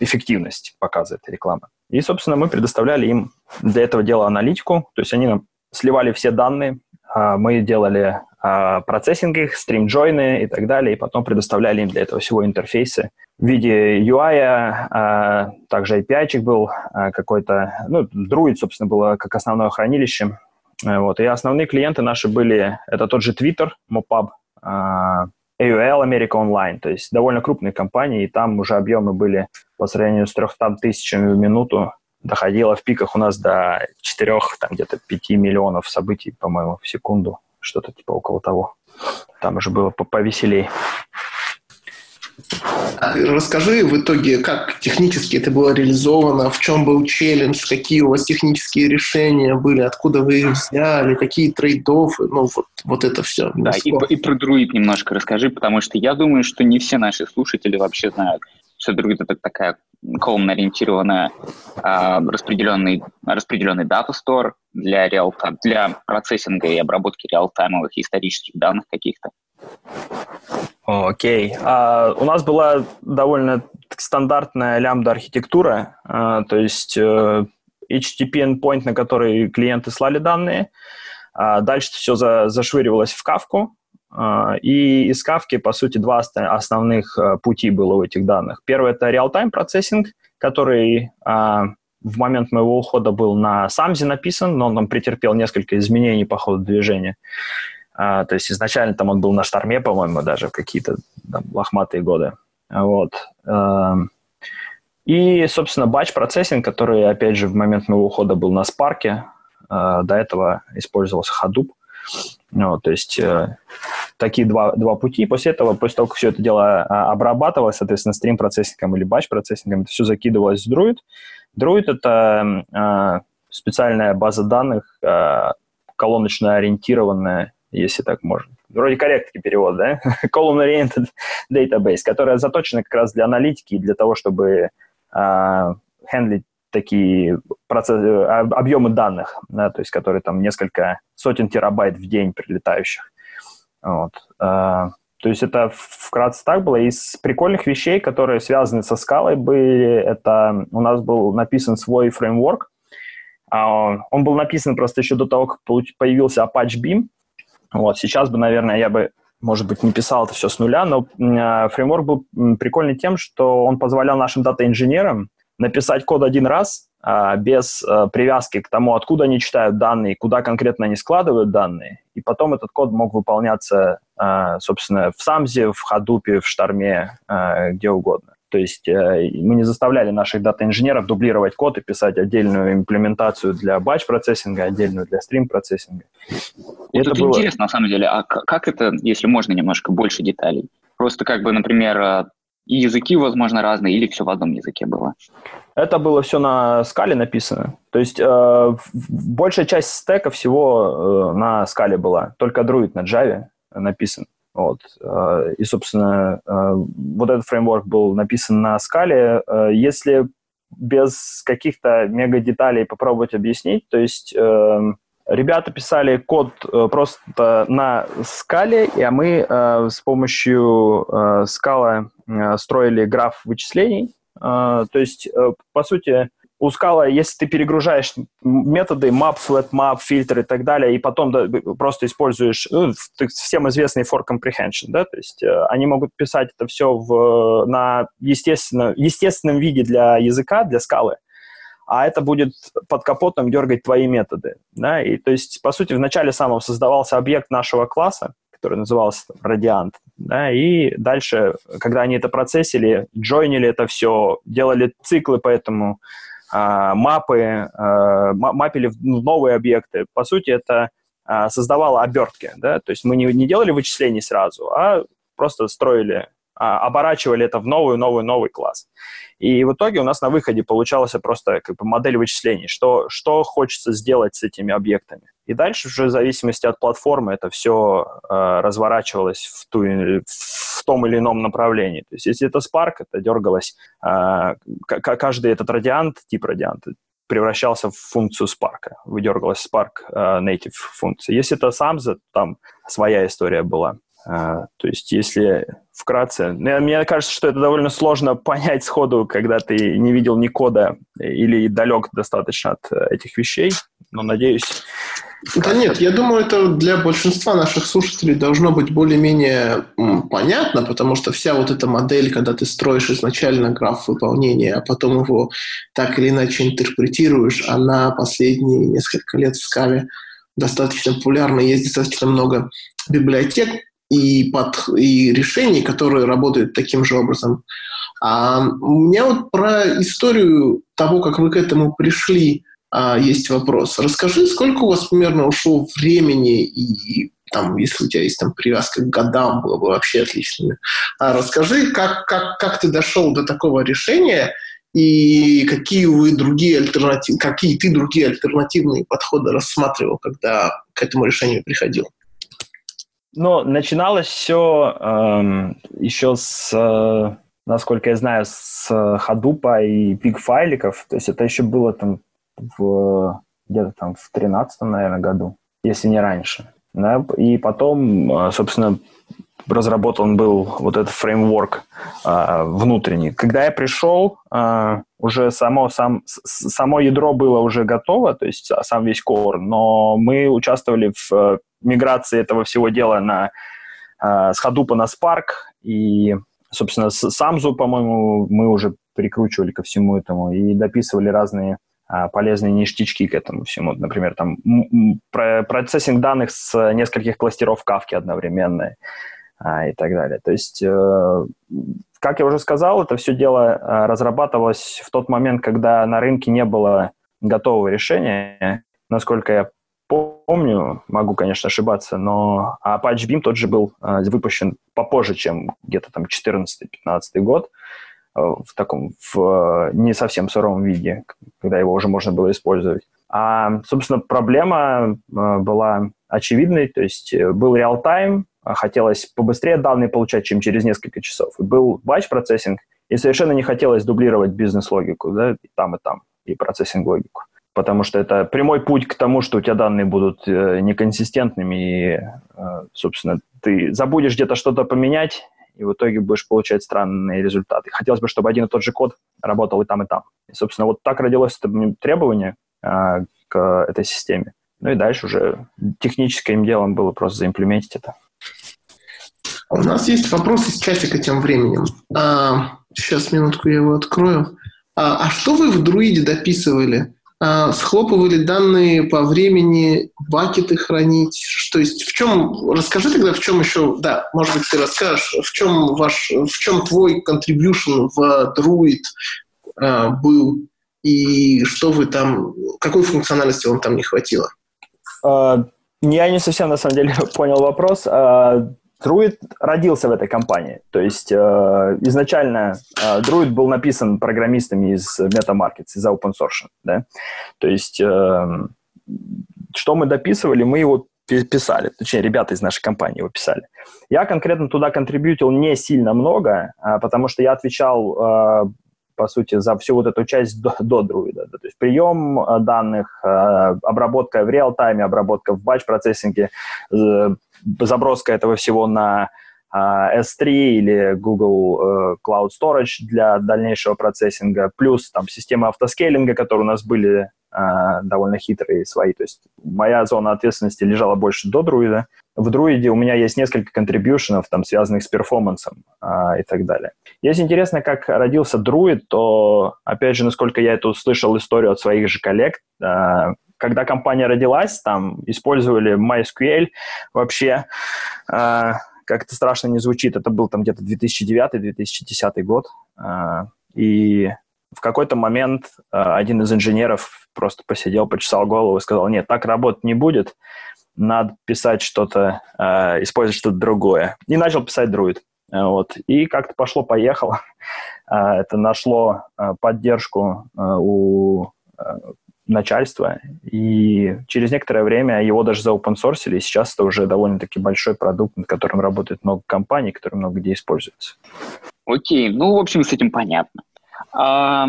эффективность показа этой рекламы. И, собственно, мы предоставляли им для этого дела аналитику, то есть они нам сливали все данные, э, мы делали э, процессинг их, стрим-джойны и так далее, и потом предоставляли им для этого всего интерфейсы в виде UI, а, также API был а, какой-то, ну, Druid, собственно, было как основное хранилище. Вот. И основные клиенты наши были, это тот же Twitter, Mopub, а, AOL, America Online, то есть довольно крупные компании, и там уже объемы были по сравнению с 300 тысячами в минуту, доходило в пиках у нас до 4, там где-то 5 миллионов событий, по-моему, в секунду, что-то типа около того. Там уже было повеселее. Расскажи в итоге, как технически это было реализовано, в чем был челлендж, какие у вас технические решения были, откуда вы их взяли, какие трейд-оффы, ну вот, вот это все. Да, и, и про Druid немножко расскажи, потому что я думаю, что не все наши слушатели вообще знают, что Druid это такая колумн-ориентированная а, распределенный, распределенный дата стор для, реал для процессинга и обработки реалтаймовых исторических данных каких-то. Окей. А, у нас была довольно стандартная лямбда-архитектура, а, то есть а, э, HTTP endpoint, на который клиенты слали данные. А, дальше все за, зашвыривалось в кавку, и из кавки, по сути, два основных а, пути было у этих данных. Первый – это real-time процессинг, который в момент моего ухода был на самзе написан, но он там претерпел несколько изменений по ходу движения. А, то есть изначально там он был на шторме, по-моему, даже в какие-то там, лохматые годы. Вот. А, и, собственно, батч-процессинг, который, опять же, в момент моего ухода был на спарке, а, до этого использовался Hadoop. Вот, то есть э, такие два, два пути. После этого, после того, как все это дело а, обрабатывалось, соответственно, стрим-процессингом или батч-процессингом, это все закидывалось в Druid. Druid — это э, специальная база данных, э, колоночно ориентированная если так можно. Вроде корректный перевод, да? Column-oriented database, которая заточена как раз для аналитики и для того, чтобы хендлить такие процессы, э, объемы данных, да, то есть которые там несколько сотен терабайт в день прилетающих. Вот. Э, то есть это вкратце так было. Из прикольных вещей, которые связаны со скалой, были, это у нас был написан свой фреймворк. Он был написан просто еще до того, как появился Apache Beam, вот, сейчас бы, наверное, я бы, может быть, не писал это все с нуля, но э, фреймворк был прикольный тем, что он позволял нашим дата-инженерам написать код один раз э, без э, привязки к тому, откуда они читают данные, куда конкретно они складывают данные, и потом этот код мог выполняться, э, собственно, в Самзе, в Хадупе, в Шторме, где угодно. То есть э, мы не заставляли наших дата-инженеров дублировать код и писать отдельную имплементацию для батч-процессинга, отдельную для стрим-процессинга. Вот это, было... интересно, на самом деле. А как это, если можно, немножко больше деталей? Просто как бы, например, э, и языки, возможно, разные, или все в одном языке было? Это было все на скале написано. То есть э, большая часть стека всего э, на скале была. Только Druid на Java написан. Вот. Э, и, собственно, э, вот этот фреймворк был написан на скале. Э, если без каких-то мега деталей попробовать объяснить, то есть ребята писали код просто на скале, а мы с помощью скала строили граф вычислений. То есть, по сути, у Scala, если ты перегружаешь методы map, flat map, фильтр и так далее, и потом да, просто используешь ну, всем известный for comprehension, да, то есть э, они могут писать это все в, на естественно, естественном виде для языка, для скалы, а это будет под капотом дергать твои методы, да, и то есть, по сути, в начале самого создавался объект нашего класса, который назывался там, Radiant, да, и дальше, когда они это процессили, джойнили это все, делали циклы по этому мапы, а, мапили в новые объекты. По сути, это а, создавало обертки, да, то есть мы не делали вычислений сразу, а просто строили, оборачивали это в новый, новый, новый класс. И в итоге у нас на выходе получалась просто как бы модель вычислений, что, что хочется сделать с этими объектами. И дальше уже в зависимости от платформы это все э, разворачивалось в, ту, в том или ином направлении. То есть если это Spark, это дергалось, э, каждый этот радиант, тип радианта, превращался в функцию Spark, выдергалась Spark э, native функция. Если это Samza, там своя история была. Uh, то есть, если вкратце, мне, кажется, что это довольно сложно понять сходу, когда ты не видел ни кода или далек достаточно от этих вещей, но надеюсь, да нет, я думаю, это для большинства наших слушателей должно быть более-менее понятно, потому что вся вот эта модель, когда ты строишь изначально граф выполнения, а потом его так или иначе интерпретируешь, она последние несколько лет в скале достаточно популярна. Есть достаточно много библиотек и, под, и решений, которые работают таким же образом. А у меня вот про историю того, как вы к этому пришли – а, есть вопрос. Расскажи, сколько у вас примерно ушло времени и там, если у тебя есть там привязка к годам, было бы вообще отлично. А расскажи, как, как, как ты дошел до такого решения и какие вы другие альтернативы, какие ты другие альтернативные подходы рассматривал, когда к этому решению приходил? Ну, начиналось все эм, еще с, э, насколько я знаю, с Hadoop и big файликов. То есть это еще было там в где-то там в 13 наверное, году, если не раньше. Да? И потом, а, собственно, разработан был вот этот фреймворк а, внутренний. Когда я пришел, а, уже само, сам, само ядро было уже готово, то есть сам весь core, но мы участвовали в а, миграции этого всего дела на, а, с Hadoop на Spark, и, собственно, с Samzu, по-моему, мы уже прикручивали ко всему этому и дописывали разные а, полезные ништячки к этому всему. Например, там процессинг данных с нескольких кластеров кавки одновременно а, и так далее. То есть, э, как я уже сказал, это все дело разрабатывалось в тот момент, когда на рынке не было готового решения. Насколько я помню, могу, конечно, ошибаться, но Apache Beam тот же был выпущен попозже, чем где-то там 14-15 год. Э, в таком, в э, не совсем сыром виде, когда его уже можно было использовать. А, собственно, проблема э, была очевидной, то есть был реал-тайм, хотелось побыстрее данные получать, чем через несколько часов. Был батч-процессинг, и совершенно не хотелось дублировать бизнес-логику, да, и там, и там, и процессинг-логику. Потому что это прямой путь к тому, что у тебя данные будут неконсистентными, и, собственно, ты забудешь где-то что-то поменять, и в итоге будешь получать странные результаты. Хотелось бы, чтобы один и тот же код работал и там, и там. И, собственно, вот так родилось это требование а, к этой системе. Ну и дальше уже техническим делом было просто заимплементить это. У нас есть вопрос из чатика тем временем. А, сейчас, минутку, я его открою. А, а что вы в друиде дописывали? А, схлопывали данные по времени, бакеты хранить. То есть в чем, расскажи тогда, в чем еще, да, может быть, ты расскажешь, в чем ваш, в чем твой contribution в Druid а, был и что вы там, какой функциональности вам там не хватило? Uh, я не совсем, на самом деле, понял вопрос. Druid родился в этой компании. То есть э, изначально э, Druid был написан программистами из MetaMarkets, из open source. Да? То есть э, что мы дописывали, мы его писали, точнее, ребята из нашей компании его писали. Я конкретно туда контрибьютил не сильно много, а, потому что я отвечал, а, по сути, за всю вот эту часть до, до друида. То есть прием а, данных, обработка в реал-тайме, обработка в батч-процессинге, заброска этого всего на S3 или Google э, Cloud Storage для дальнейшего процессинга, плюс там система автоскейлинга, которые у нас были э, довольно хитрые свои. То есть моя зона ответственности лежала больше до друида. В друиде у меня есть несколько контрибьюшенов, там, связанных с перформансом э, и так далее. Если интересно, как родился друид, то, опять же, насколько я это услышал историю от своих же коллег, э, когда компания родилась, там использовали MySQL вообще, э, как это страшно не звучит, это был там где-то 2009-2010 год, э, и в какой-то момент э, один из инженеров просто посидел, почесал голову и сказал, нет, так работать не будет, надо писать что-то, э, использовать что-то другое. И начал писать Druid. Вот. И как-то пошло-поехало. Это нашло поддержку у начальства, и через некоторое время его даже заопенсорсили, и сейчас это уже довольно-таки большой продукт, над которым работает много компаний, который много где используется. Окей, ну, в общем, с этим понятно. А,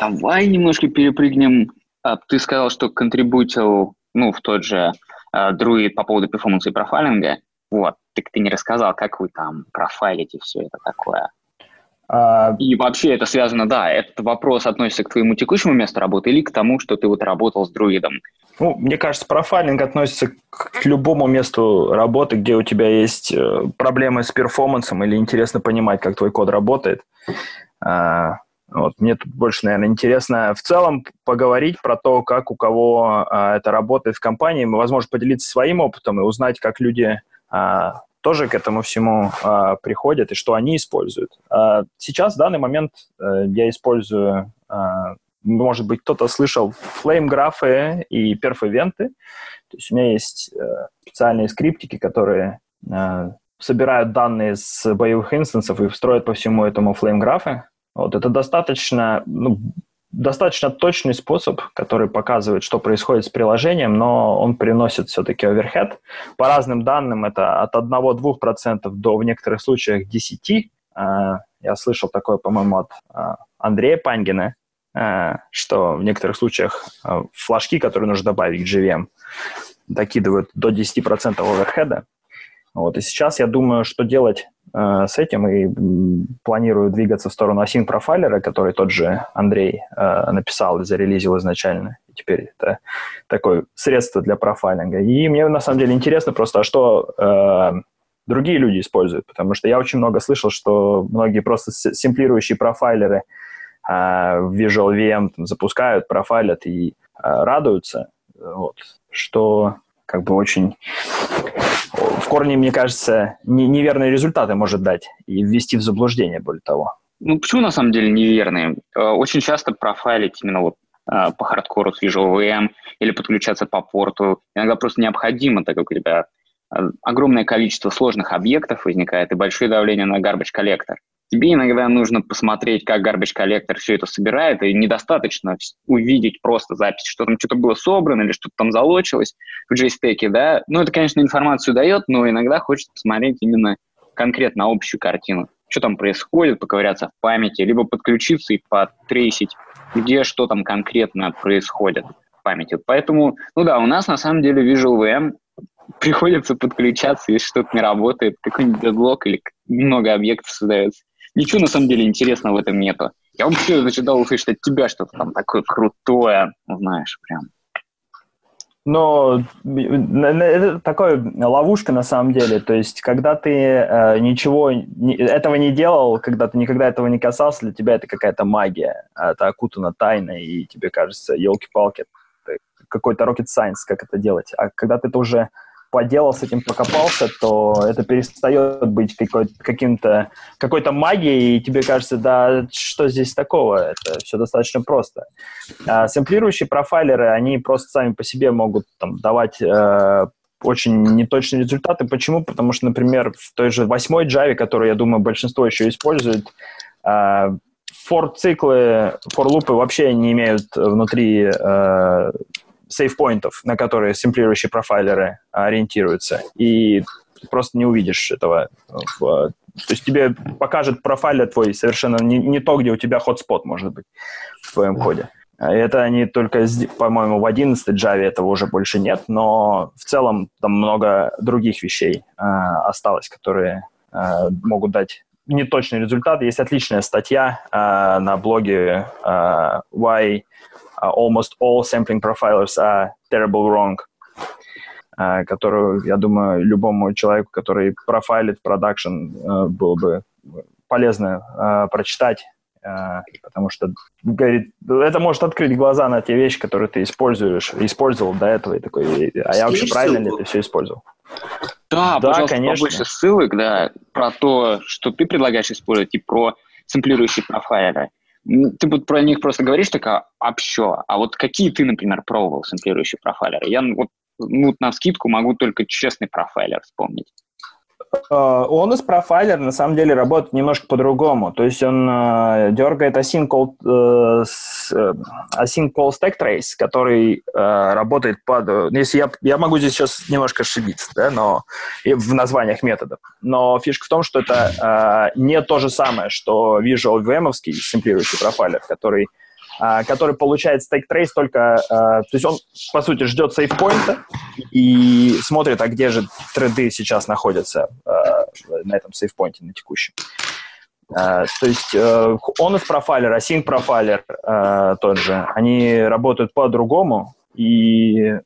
давай немножко перепрыгнем. А, ты сказал, что контрибутил ну, в тот же а, по поводу перформанса и профайлинга. Вот, так ты не рассказал, как вы там профайлите все это такое. А... И вообще это связано, да, этот вопрос относится к твоему текущему месту работы или к тому, что ты вот работал с друидом? Ну, мне кажется, профайлинг относится к любому месту работы, где у тебя есть э, проблемы с перформансом или интересно понимать, как твой код работает. А, вот, мне тут больше, наверное, интересно в целом поговорить про то, как у кого а, это работает в компании, возможно, поделиться своим опытом и узнать, как люди а, тоже к этому всему а, приходят и что они используют. А, сейчас, в данный момент, а, я использую, а, может быть, кто-то слышал флейм-графы и перф-ивенты. То есть у меня есть а, специальные скриптики, которые а, собирают данные с боевых инстансов и строят по всему этому флейм-графы. Вот, это достаточно, ну, достаточно точный способ, который показывает, что происходит с приложением, но он приносит все-таки оверхед. По разным данным это от 1-2% до в некоторых случаях 10%. А, я слышал такое, по-моему, от а, Андрея Пангина, а, что в некоторых случаях флажки, которые нужно добавить к JVM, докидывают до 10% оверхеда. Вот. И сейчас я думаю, что делать э, с этим, и планирую двигаться в сторону async профайлера, который тот же Андрей э, написал и зарелизил изначально. И теперь это такое средство для профайлинга. И мне на самом деле интересно просто, а что э, другие люди используют, потому что я очень много слышал, что многие просто симплирующие профайлеры э, в Visual VM там, запускают, профайлят и э, радуются, вот, что как бы очень в корне, мне кажется, не, неверные результаты может дать и ввести в заблуждение, более того. Ну, почему на самом деле неверные? Э, очень часто профайлить именно вот э, по хардкору с Visual VM или подключаться по порту иногда просто необходимо, так как у тебя э, огромное количество сложных объектов возникает и большое давление на garbage коллектор тебе иногда нужно посмотреть, как garbage коллектор все это собирает, и недостаточно увидеть просто запись, что там что-то было собрано или что-то там залочилось в JSTEC, да. Ну, это, конечно, информацию дает, но иногда хочется посмотреть именно конкретно общую картину. Что там происходит, поковыряться в памяти, либо подключиться и потрейсить, где что там конкретно происходит в памяти. Поэтому, ну да, у нас на самом деле Visual VM приходится подключаться, если что-то не работает, какой-нибудь дедлог или много объектов создается. Ничего на самом деле интересного в этом нету. Я вообще ожидал услышать от тебя что-то там такое крутое, знаешь, прям. Но это такая ловушка на самом деле. То есть, когда ты э, ничего не, этого не делал, когда ты никогда этого не касался, для тебя это какая-то магия. Это окутано тайной, и тебе кажется, елки-палки, какой-то rocket science, как это делать. А когда ты это уже поделал с этим, покопался, то это перестает быть каким-то, какой-то магией, и тебе кажется, да, что здесь такого? Это все достаточно просто. А сэмплирующие профайлеры, они просто сами по себе могут там, давать э, очень неточные результаты. Почему? Потому что, например, в той же восьмой Java, которую, я думаю, большинство еще использует, for а, циклы, for лупы вообще не имеют внутри сейфпоинтов, на которые симплирующие профайлеры ориентируются. И просто не увидишь этого. То есть тебе покажет профайлер твой совершенно не, не то, где у тебя хотспот может быть в твоем коде. Это они только, по-моему, в 11 Java этого уже больше нет, но в целом там много других вещей э, осталось, которые э, могут дать неточный результат. Есть отличная статья э, на блоге э, Why Almost All Sampling Profilers Are Terrible Wrong, э, которую, я думаю, любому человеку, который профайлит продакшн, э, было бы полезно э, прочитать а, потому что говорит, это может открыть глаза на те вещи, которые ты используешь, использовал до этого, и такой, а я вообще правильно ли это все использовал? Да, да пожалуйста, конечно. побольше ссылок, да, про то, что ты предлагаешь использовать, и про сэмплирующие профайлеры. Ты вот про них просто говоришь такая общо, а вот какие ты, например, пробовал сэмплирующие профайлеры? Я вот ну, на скидку могу только честный профайлер вспомнить. Э, он из профайлер на самом деле работает немножко по-другому. То есть он э, дергает async call, э, async call stack trace, который работает под... Если я, я могу здесь сейчас немножко ошибиться, да, но и в названиях методов. Но фишка в том, что это не то же самое, что Visual VM-овский симплирующий профайлер, который который получает стейк трейс только... А, то есть он, по сути, ждет сейфпоинта и смотрит, а где же треды сейчас находятся а, на этом сейфпоинте, на текущем. то есть uh, honest профайлер, async профайлер тот же, они работают по-другому, и э,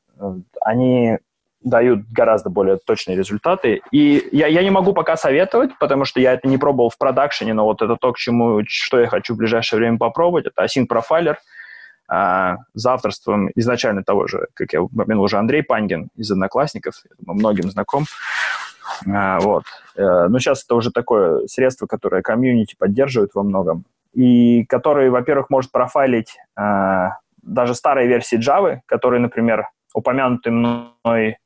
они дают гораздо более точные результаты. И я, я не могу пока советовать, потому что я это не пробовал в продакшене, но вот это то, к чему, что я хочу в ближайшее время попробовать, это Async Profiler а, за авторством изначально того же, как я упомянул уже, Андрей Пангин из «Одноклассников», я думаю, многим знаком. А, вот. А, но сейчас это уже такое средство, которое комьюнити поддерживает во многом, и который, во-первых, может профайлить а, даже старые версии Java, которые, например, упомянутые мной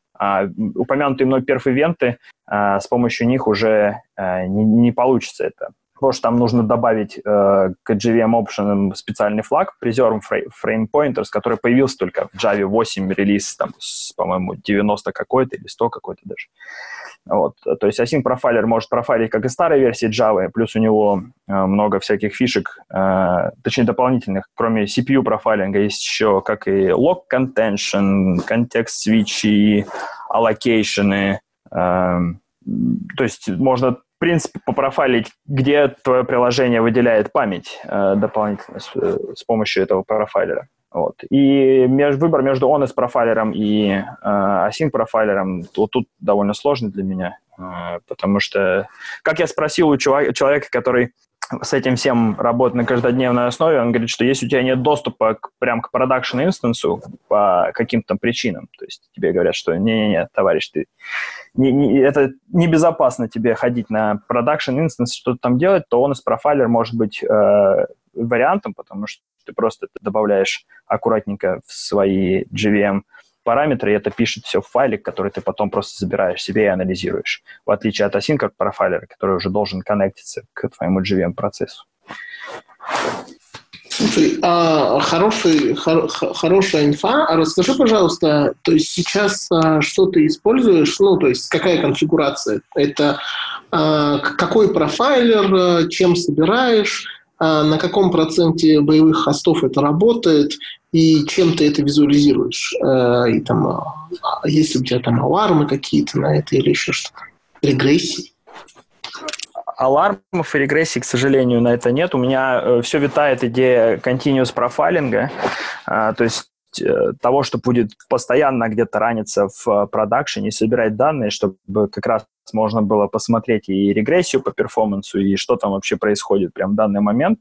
упомянутые мной перф-ивенты, а, с помощью них уже а, не, не получится это. Потому там нужно добавить э, к JVM Option специальный флаг, Preserve Frame Pointers, который появился только в Java 8 релиз, там, с, по-моему, 90 какой-то или 100 какой-то даже. Вот. То есть Async Profiler может профайлить как и старой версии Java, плюс у него э, много всяких фишек, э, точнее дополнительных. Кроме CPU профайлинга есть еще как и log contention, context switch и allocation. Э, то есть можно принципе, попрофайлить, где твое приложение выделяет память э, дополнительно с, э, с помощью этого профайлера. Вот. И меж, выбор между honest профайлером и э, async профайлером вот тут довольно сложный для меня, э, потому что, как я спросил у чувак, человека, который с этим всем работает на каждодневной основе, он говорит, что если у тебя нет доступа к, прям к продакшн инстансу по каким-то причинам, то есть тебе говорят, что не-не-не, товарищ, ты не, не, это небезопасно тебе ходить на production instance, что-то там делать, то honest profiler может быть э, вариантом, потому что ты просто добавляешь аккуратненько в свои JVM параметры, и это пишет все в файлик, который ты потом просто забираешь себе и анализируешь, в отличие от async профайлера, который уже должен коннектиться к твоему JVM-процессу. Слушай, а, хороший, хор, хорошая инфа. А расскажи, пожалуйста, то есть сейчас а, что ты используешь? Ну, то есть какая конфигурация? Это а, какой профайлер, а, чем собираешь? А на каком проценте боевых хостов это работает и чем ты это визуализируешь. Э, и там, а, есть у тебя там алармы какие-то на это или еще что-то, регрессии. Алармов и регрессий, к сожалению, на это нет. У меня э, все витает идея continuous профайлинга, а, то есть э, того, что будет постоянно где-то раниться в продакшене, собирать данные, чтобы как раз можно было посмотреть и регрессию по перформансу, и что там вообще происходит прямо в данный момент.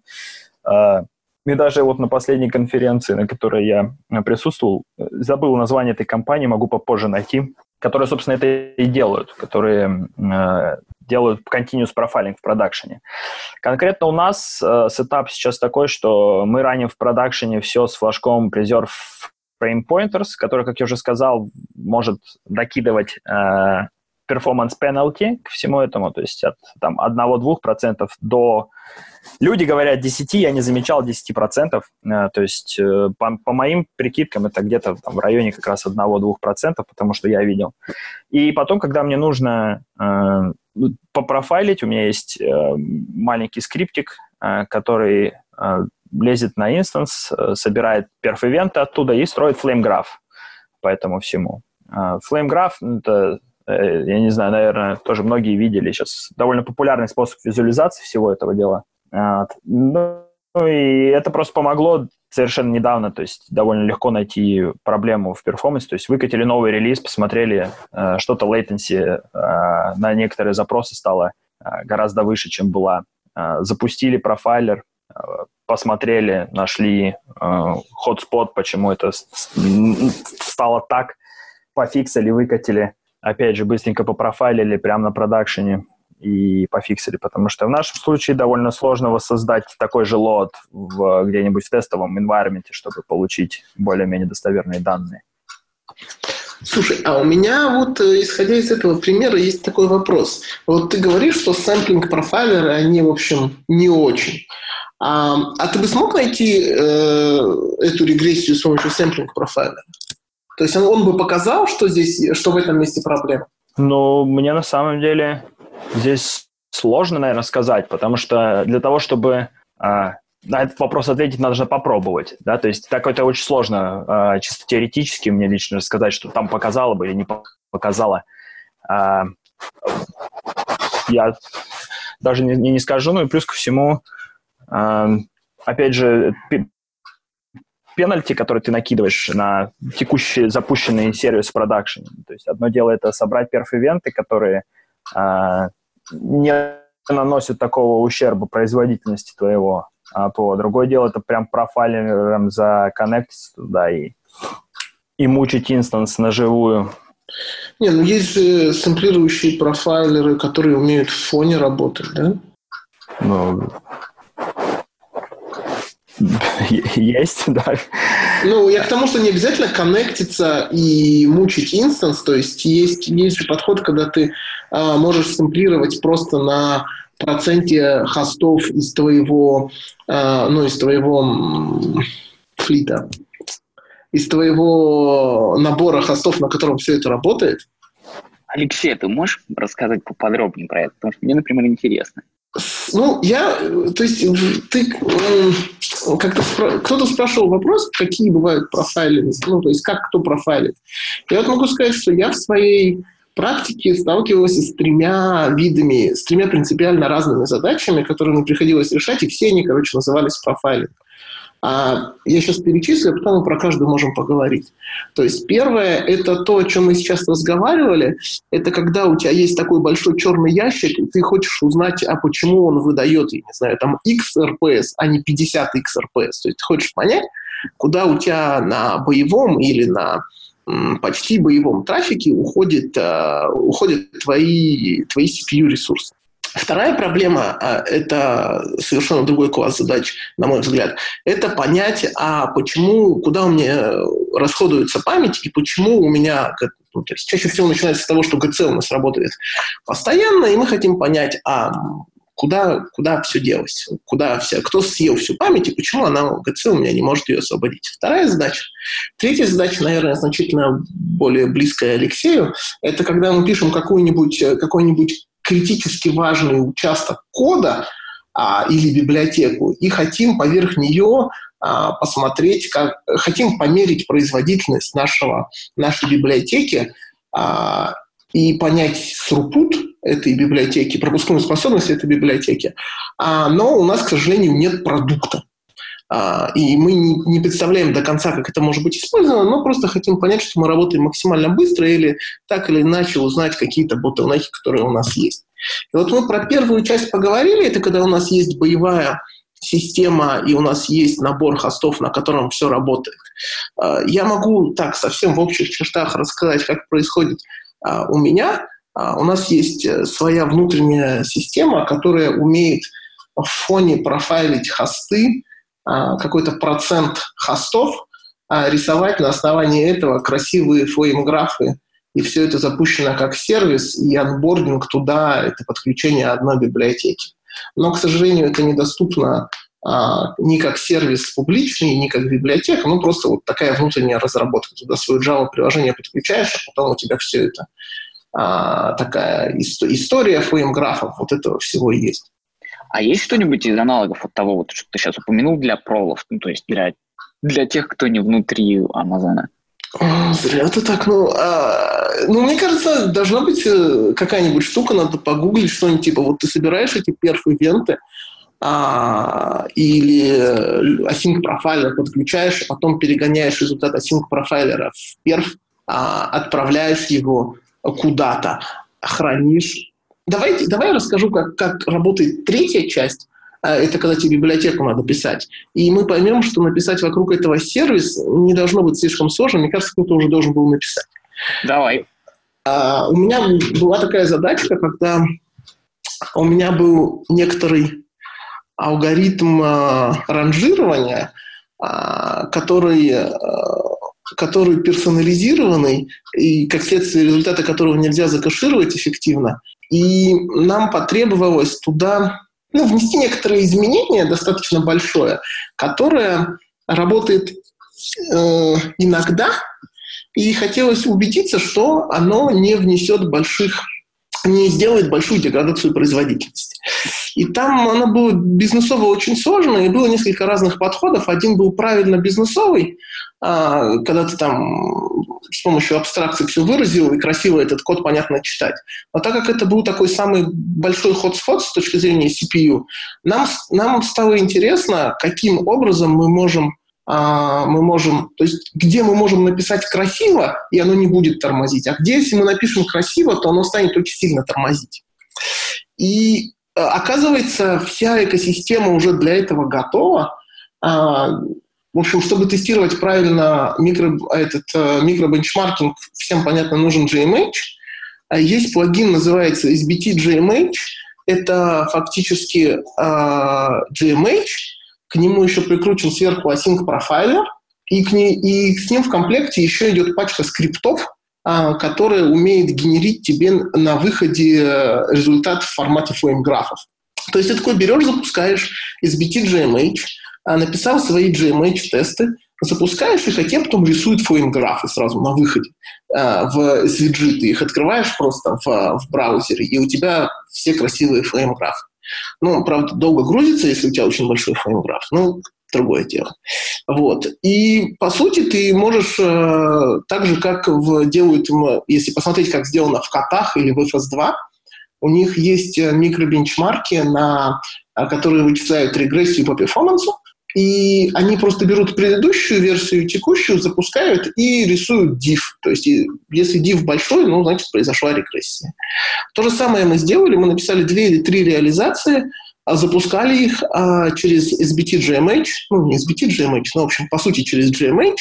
И даже вот на последней конференции, на которой я присутствовал, забыл название этой компании, могу попозже найти, которые, собственно, это и делают, которые э, делают continuous profiling в продакшене. Конкретно у нас э, сетап сейчас такой, что мы раним в продакшене все с флажком Preserve frame pointers, который, как я уже сказал, может докидывать э, performance penalty к всему этому, то есть от там, 1-2% до... Люди говорят 10, я не замечал 10%, э, то есть э, по, по моим прикидкам это где-то там, в районе как раз 1-2%, потому что я видел. И потом, когда мне нужно э, ну, попрофайлить, у меня есть э, маленький скриптик, э, который э, лезет на инстанс, э, собирает перф-ивенты оттуда и строит graph по этому всему. Э, flame graph — это Э, я не знаю, наверное, тоже многие видели сейчас довольно популярный способ визуализации всего этого дела. Ну, и это просто помогло совершенно недавно, то есть довольно легко найти проблему в перформансе, то есть выкатили новый релиз, посмотрели, э, что-то latency э, на некоторые запросы стало гораздо выше, чем была. Запустили профайлер, посмотрели, нашли hotspot, почему это стало так, пофиксили, выкатили опять же, быстренько попрофайлили прямо на продакшене и пофиксили, потому что в нашем случае довольно сложно воссоздать такой же лот в, где-нибудь в тестовом environment, чтобы получить более-менее достоверные данные. Слушай, а у меня вот, э, исходя из этого примера, есть такой вопрос. Вот ты говоришь, что сэмплинг профайлеры, они, в общем, не очень. А, а ты бы смог найти э, эту регрессию с помощью сэмплинг профайлера? То есть он, он бы показал, что здесь, что в этом месте проблема? Ну, мне на самом деле здесь сложно, наверное, сказать, потому что для того, чтобы а, на этот вопрос ответить, нужно попробовать, да, то есть так это очень сложно, а, чисто теоретически мне лично сказать, что там показало бы или не показало. А, я даже не, не скажу, ну и плюс ко всему, а, опять же, пенальти, который ты накидываешь на текущий запущенный сервис продакшн. То есть одно дело это собрать перф-ивенты, которые а, не наносят такого ущерба производительности твоего а, ПО. Другое дело это прям профайлером законнектиться туда и, и мучить instance на живую. Не, ну есть же сэмплирующие профайлеры, которые умеют в фоне работать, да? Ну, Есть, да. Ну, я к тому, что не обязательно коннектиться и мучить instance, то есть есть, есть же подход, когда ты а, можешь сэмплировать просто на проценте хостов из твоего, а, ну, из твоего флита, из твоего набора хостов, на котором все это работает. Алексей, ты можешь рассказать поподробнее про это? Потому что мне, например, интересно. Ну, я, то есть, ты как-то спро... кто-то спрашивал вопрос, какие бывают профайлинги, ну, то есть, как кто профайлит. Я вот могу сказать, что я в своей практике сталкивался с тремя видами, с тремя принципиально разными задачами, которые мне приходилось решать, и все они, короче, назывались профайлинг. А я сейчас перечислю, а потом мы про каждую можем поговорить. То есть первое – это то, о чем мы сейчас разговаривали. Это когда у тебя есть такой большой черный ящик, и ты хочешь узнать, а почему он выдает, я не знаю, там X RPS, а не 50 X RPS. То есть ты хочешь понять, куда у тебя на боевом или на почти боевом трафике уходит, uh, уходят твои, твои CPU-ресурсы. Вторая проблема а, – это совершенно другой класс задач, на мой взгляд. Это понять, а почему, куда у меня расходуется память и почему у меня ну, то есть чаще всего начинается с того, что ГЦ у нас работает постоянно, и мы хотим понять, а куда, куда все делось, куда все, кто съел всю память и почему она ГЦ у меня не может ее освободить. Вторая задача. Третья задача, наверное, значительно более близкая Алексею, это когда мы пишем какую-нибудь какой-нибудь критически важный участок кода а, или библиотеку и хотим поверх нее а, посмотреть, как, хотим померить производительность нашего, нашей библиотеки а, и понять срупут этой библиотеки, пропускную способность этой библиотеки. А, но у нас, к сожалению, нет продукта. А, и мы не представляем до конца, как это может быть использовано, но просто хотим понять, что мы работаем максимально быстро или так или иначе узнать какие-то ботлнеки, которые у нас есть. И вот мы про первую часть поговорили, это когда у нас есть боевая система, и у нас есть набор хостов, на котором все работает. А, я могу так совсем в общих чертах рассказать, как происходит а, у меня. У нас есть э, своя внутренняя система, которая умеет в фоне профайлить хосты, какой-то процент хостов а, рисовать на основании этого красивые фоем-графы, и все это запущено как сервис, и анбординг туда – это подключение одной библиотеки. Но, к сожалению, это недоступно а, ни как сервис публичный, ни как библиотека, ну просто вот такая внутренняя разработка. Туда свое Java-приложение подключаешь, а потом у тебя все это а, такая история фрейм-графов, вот этого всего есть. А есть что-нибудь из аналогов от того, вот, что ты сейчас упомянул для пролов, ну, то есть для, для тех, кто не внутри Амазона? Зря ты так, ну, а, ну, мне кажется, должна быть э, какая-нибудь штука, надо погуглить что-нибудь, типа, вот ты собираешь эти перф-ивенты, а, или async профайлер подключаешь, а потом перегоняешь результат async профайлера в перф, а, отправляешь его куда-то, хранишь. Давайте, давай я расскажу, как, как работает третья часть. А, это когда тебе библиотеку надо писать. И мы поймем, что написать вокруг этого сервис не должно быть слишком сложно. Мне кажется, кто-то уже должен был написать. Давай. А, у меня была такая задачка, когда у меня был некоторый алгоритм а, ранжирования, а, который, а, который персонализированный, и как следствие результата которого нельзя закашировать эффективно. И нам потребовалось туда ну, внести некоторые изменения, достаточно большое, которое работает э, иногда, и хотелось убедиться, что оно не внесет больших не сделает большую деградацию производительности. И там оно было бизнесово очень сложно, и было несколько разных подходов. Один был правильно бизнесовый, а, когда ты там с помощью абстракции все выразил, и красиво этот код понятно читать. Но так как это был такой самый большой hotspot с точки зрения CPU, нам, нам стало интересно, каким образом мы можем мы можем, то есть где мы можем написать красиво, и оно не будет тормозить, а где, если мы напишем красиво, то оно станет очень сильно тормозить. И э, оказывается, вся экосистема уже для этого готова. А, в общем, чтобы тестировать правильно микро, этот э, микробенчмаркинг, всем понятно, нужен GMH. А есть плагин, называется SBT GMH. Это фактически GMH, к нему еще прикручен сверху async профайлер, и, к ней, и с ним в комплекте еще идет пачка скриптов, а, которая умеет генерить тебе на выходе э, результат в формате фрейм-графов. То есть ты такой берешь, запускаешь из BT-GMH, а, написал свои GMH-тесты, запускаешь их, а тебе потом рисует фрейм-графы сразу на выходе а, в SVG. Ты их открываешь просто в, в браузере, и у тебя все красивые Ну, правда, долго грузится, если у тебя очень большой фреймграф. Ну, другое дело. Вот. И, по сути, ты можешь э, так же, как в, делают, если посмотреть, как сделано в котах или в FS2, у них есть э, микробенчмарки, на, э, которые вычисляют регрессию по перформансу, и они просто берут предыдущую версию, текущую, запускают и рисуют div. То есть если div большой, ну, значит, произошла регрессия. То же самое мы сделали. Мы написали две или три реализации, а запускали их а, через SBT-GMH, ну, не SBT-GMH, но, в общем, по сути, через GMH,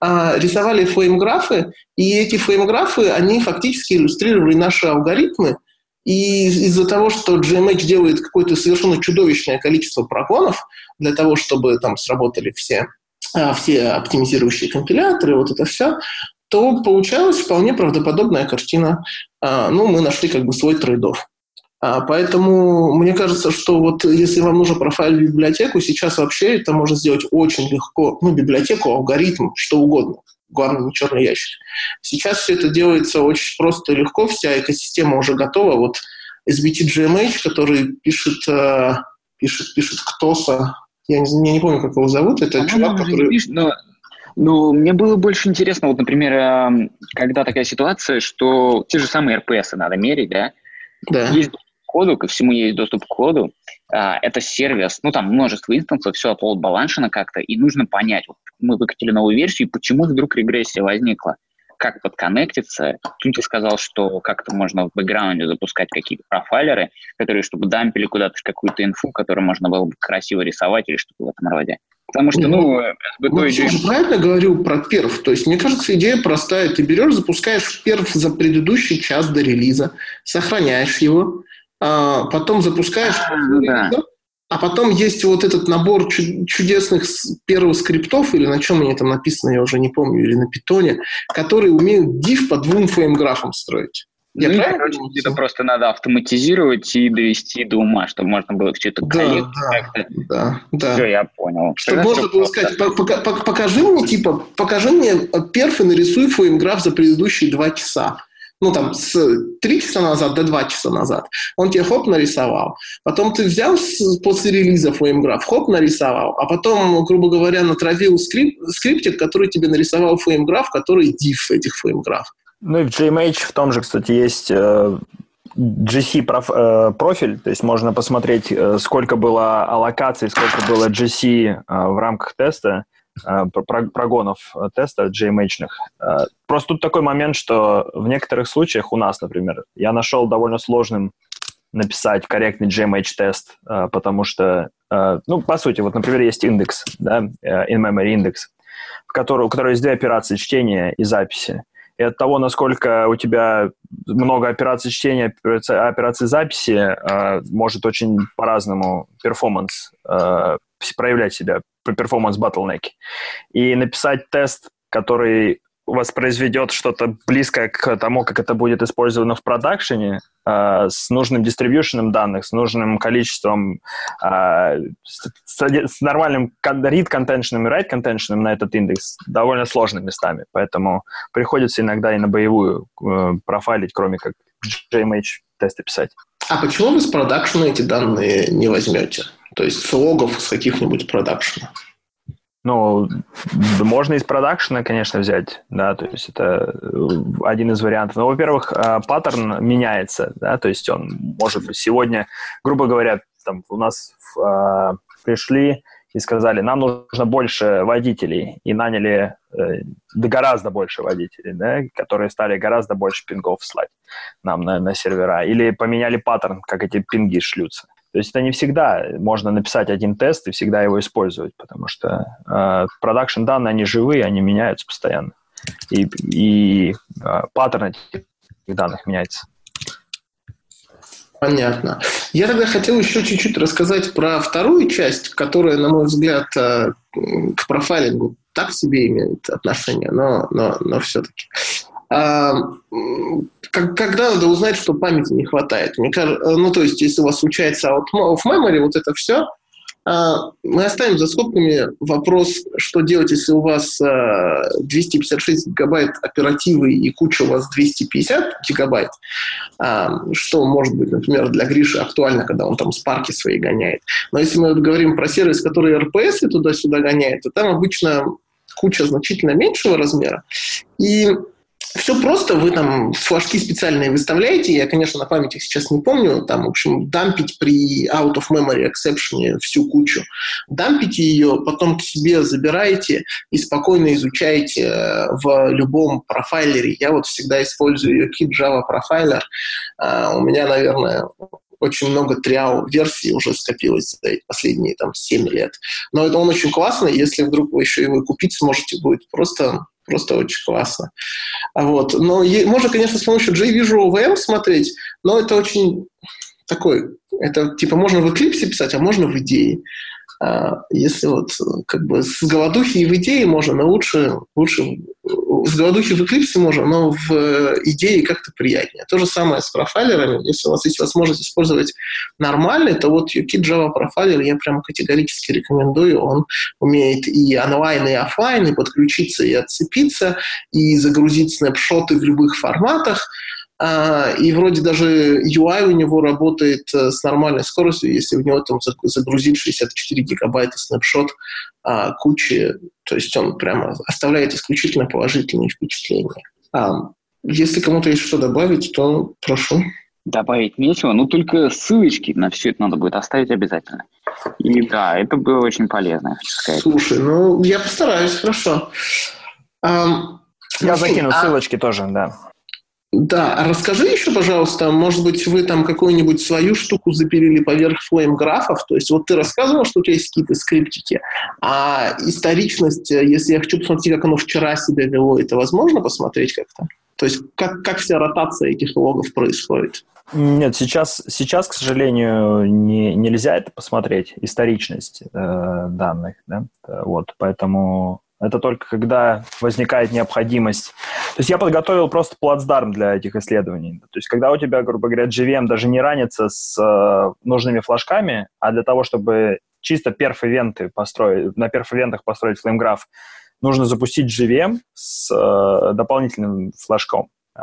а, рисовали фреймграфы, и эти фреймграфы, они фактически иллюстрировали наши алгоритмы, и из-за того, что GMH делает какое-то совершенно чудовищное количество прогонов для того, чтобы там сработали все, а, все оптимизирующие компиляторы, вот это все, то получалась вполне правдоподобная картина. А, ну, мы нашли как бы свой трейдов. А, поэтому мне кажется, что вот если вам нужно профайлить библиотеку, сейчас вообще это можно сделать очень легко. Ну, библиотеку, алгоритм, что угодно главное, не черный ящик. Сейчас все это делается очень просто и легко, вся экосистема уже готова. Вот SBT GMH, который пишет, э, пишет, пишет Ктоса, я не, я не помню, как его зовут, это а чувак, который... Пишет, но... Ну, мне было больше интересно, вот, например, эм, когда такая ситуация, что те же самые РПС надо мерить, да? Да. Есть коду, ко всему есть доступ к коду. А, это сервис, ну, там множество инстансов, все от баланшина как-то, и нужно понять, вот мы выкатили новую версию, почему вдруг регрессия возникла, как подконнектиться. Тут ты сказал, что как-то можно в бэкграунде запускать какие-то профайлеры, которые, чтобы дампили куда-то какую-то инфу, которую можно было бы красиво рисовать или что-то в этом роде. Потому что, ну, ну, я же правильно говорю про перф. То есть, мне кажется, идея простая. Ты берешь, запускаешь перф за предыдущий час до релиза, сохраняешь его, а потом запускаешь, а, ну, да. а потом есть вот этот набор чудесных первых скриптов, или на чем они там написаны, я уже не помню, или на питоне, которые умеют div по двум фреймграфам строить. Я ну, короче, это просто надо автоматизировать и довести до ума, чтобы можно было что-то да, да, да, да. Все, я понял. Чтобы можно было сказать, покажи мне, типа, покажи мне перф и нарисуй фреймграф за предыдущие два часа ну, там, с 3 часа назад до 2 часа назад, он тебе хоп нарисовал. Потом ты взял с, после релиза фреймграф, хоп нарисовал, а потом, грубо говоря, натравил скрип, скриптик, который тебе нарисовал фреймграф, который div этих фреймграф. Ну и в GMH в том же, кстати, есть э, GC проф, э, профиль, то есть можно посмотреть, э, сколько было аллокаций, сколько было GC э, в рамках теста, прогонов э, теста GMH-ных. Э, просто тут такой момент, что в некоторых случаях у нас, например, я нашел довольно сложным написать корректный JMH-тест, потому что, ну, по сути, вот, например, есть индекс, да, in-memory индекс, в котором, у которого есть две операции чтения и записи. И от того, насколько у тебя много операций чтения, операций записи, может очень по-разному performance проявлять себя performance bottleneck. И написать тест, который воспроизведет что-то близкое к тому, как это будет использовано в продакшене, э, с нужным дистрибьюшеном данных, с нужным количеством, э, с, с нормальным read контеншеном и write контеншеном на этот индекс довольно сложно местами. Поэтому приходится иногда и на боевую э, профайлить, кроме как JMH-тесты писать. А почему вы с продакшена эти данные не возьмете? То есть с логов с каких-нибудь продакшена? Ну, можно из продакшена, конечно, взять, да, то есть это э, один из вариантов. Но, во-первых, э, паттерн меняется, да, то есть он может быть сегодня, грубо говоря, там у нас э, пришли и сказали, нам нужно больше водителей, и наняли э, гораздо больше водителей, да, которые стали гораздо больше пингов слать нам на, на сервера, или поменяли паттерн, как эти пинги шлются. То есть это не всегда можно написать один тест и всегда его использовать, потому что э, production данные, они живые, они меняются постоянно. И, и э, паттерн этих данных меняется. Понятно. Я тогда хотел еще чуть-чуть рассказать про вторую часть, которая, на мой взгляд, э, к профайлингу так себе имеет отношение, но, но, но все-таки. А, когда надо узнать, что памяти не хватает? Кажется, ну, то есть, если у вас случается out of memory, вот это все, а, мы оставим за скобками вопрос, что делать, если у вас 256 а, гигабайт оперативы и куча у вас 250 гигабайт, что может быть, например, для Гриши актуально, когда он там спарки свои гоняет. Но если мы говорим про сервис, который RPS туда-сюда гоняет, то там обычно куча значительно меньшего размера. И все просто, вы там флажки специальные выставляете, я, конечно, на памяти сейчас не помню, там, в общем, дампить при out of memory exception всю кучу, дампите ее, потом к себе забираете и спокойно изучаете э, в любом профайлере. Я вот всегда использую Kit Java профайлер. Uh, у меня, наверное, очень много триал версий уже скопилось за эти последние там 7 лет. Но это он очень классный, если вдруг вы еще его купить сможете, будет просто Просто очень классно. Вот. Но можно, конечно, с помощью JVisual VM смотреть, но это очень такой, это типа можно в Eclipse писать, а можно в идее. А, если вот как бы с голодухи и в идее можно, но лучше, лучше с голодухи в Eclipse можно, но в идее как-то приятнее. То же самое с профайлерами. Если у вас есть возможность использовать нормальный, то вот UKIT Java профайлер я прям категорически рекомендую. Он умеет и онлайн, и офлайн, и подключиться, и отцепиться, и загрузить снапшоты в любых форматах. А, и вроде даже UI у него работает э, с нормальной скоростью, если в него там загрузить 64 гигабайта снапшот а, кучи, то есть он прямо оставляет исключительно положительные впечатления. А, если кому-то есть что добавить, то прошу. Добавить нечего, ну только ссылочки на все это надо будет оставить обязательно. И да, это было очень полезно, хочу сказать. Слушай, ну я постараюсь, хорошо. Um, я закину а... ссылочки тоже, да. Да, а расскажи еще, пожалуйста, может быть, вы там какую-нибудь свою штуку запилили поверх флейм графов, то есть вот ты рассказывал, что у тебя есть какие-то скриптики, а историчность, если я хочу посмотреть, как оно вчера себя вело, это возможно посмотреть как-то? То есть как, как вся ротация этих логов происходит? Нет, сейчас, сейчас к сожалению, не, нельзя это посмотреть, историчность э, данных. Да? Вот, поэтому это только когда возникает необходимость. То есть я подготовил просто плацдарм для этих исследований. То есть когда у тебя, грубо говоря, GVM даже не ранится с э, нужными флажками, а для того, чтобы чисто перф-ивенты построить, на перф-ивентах построить флеймграф, нужно запустить GVM с э, дополнительным флажком, э,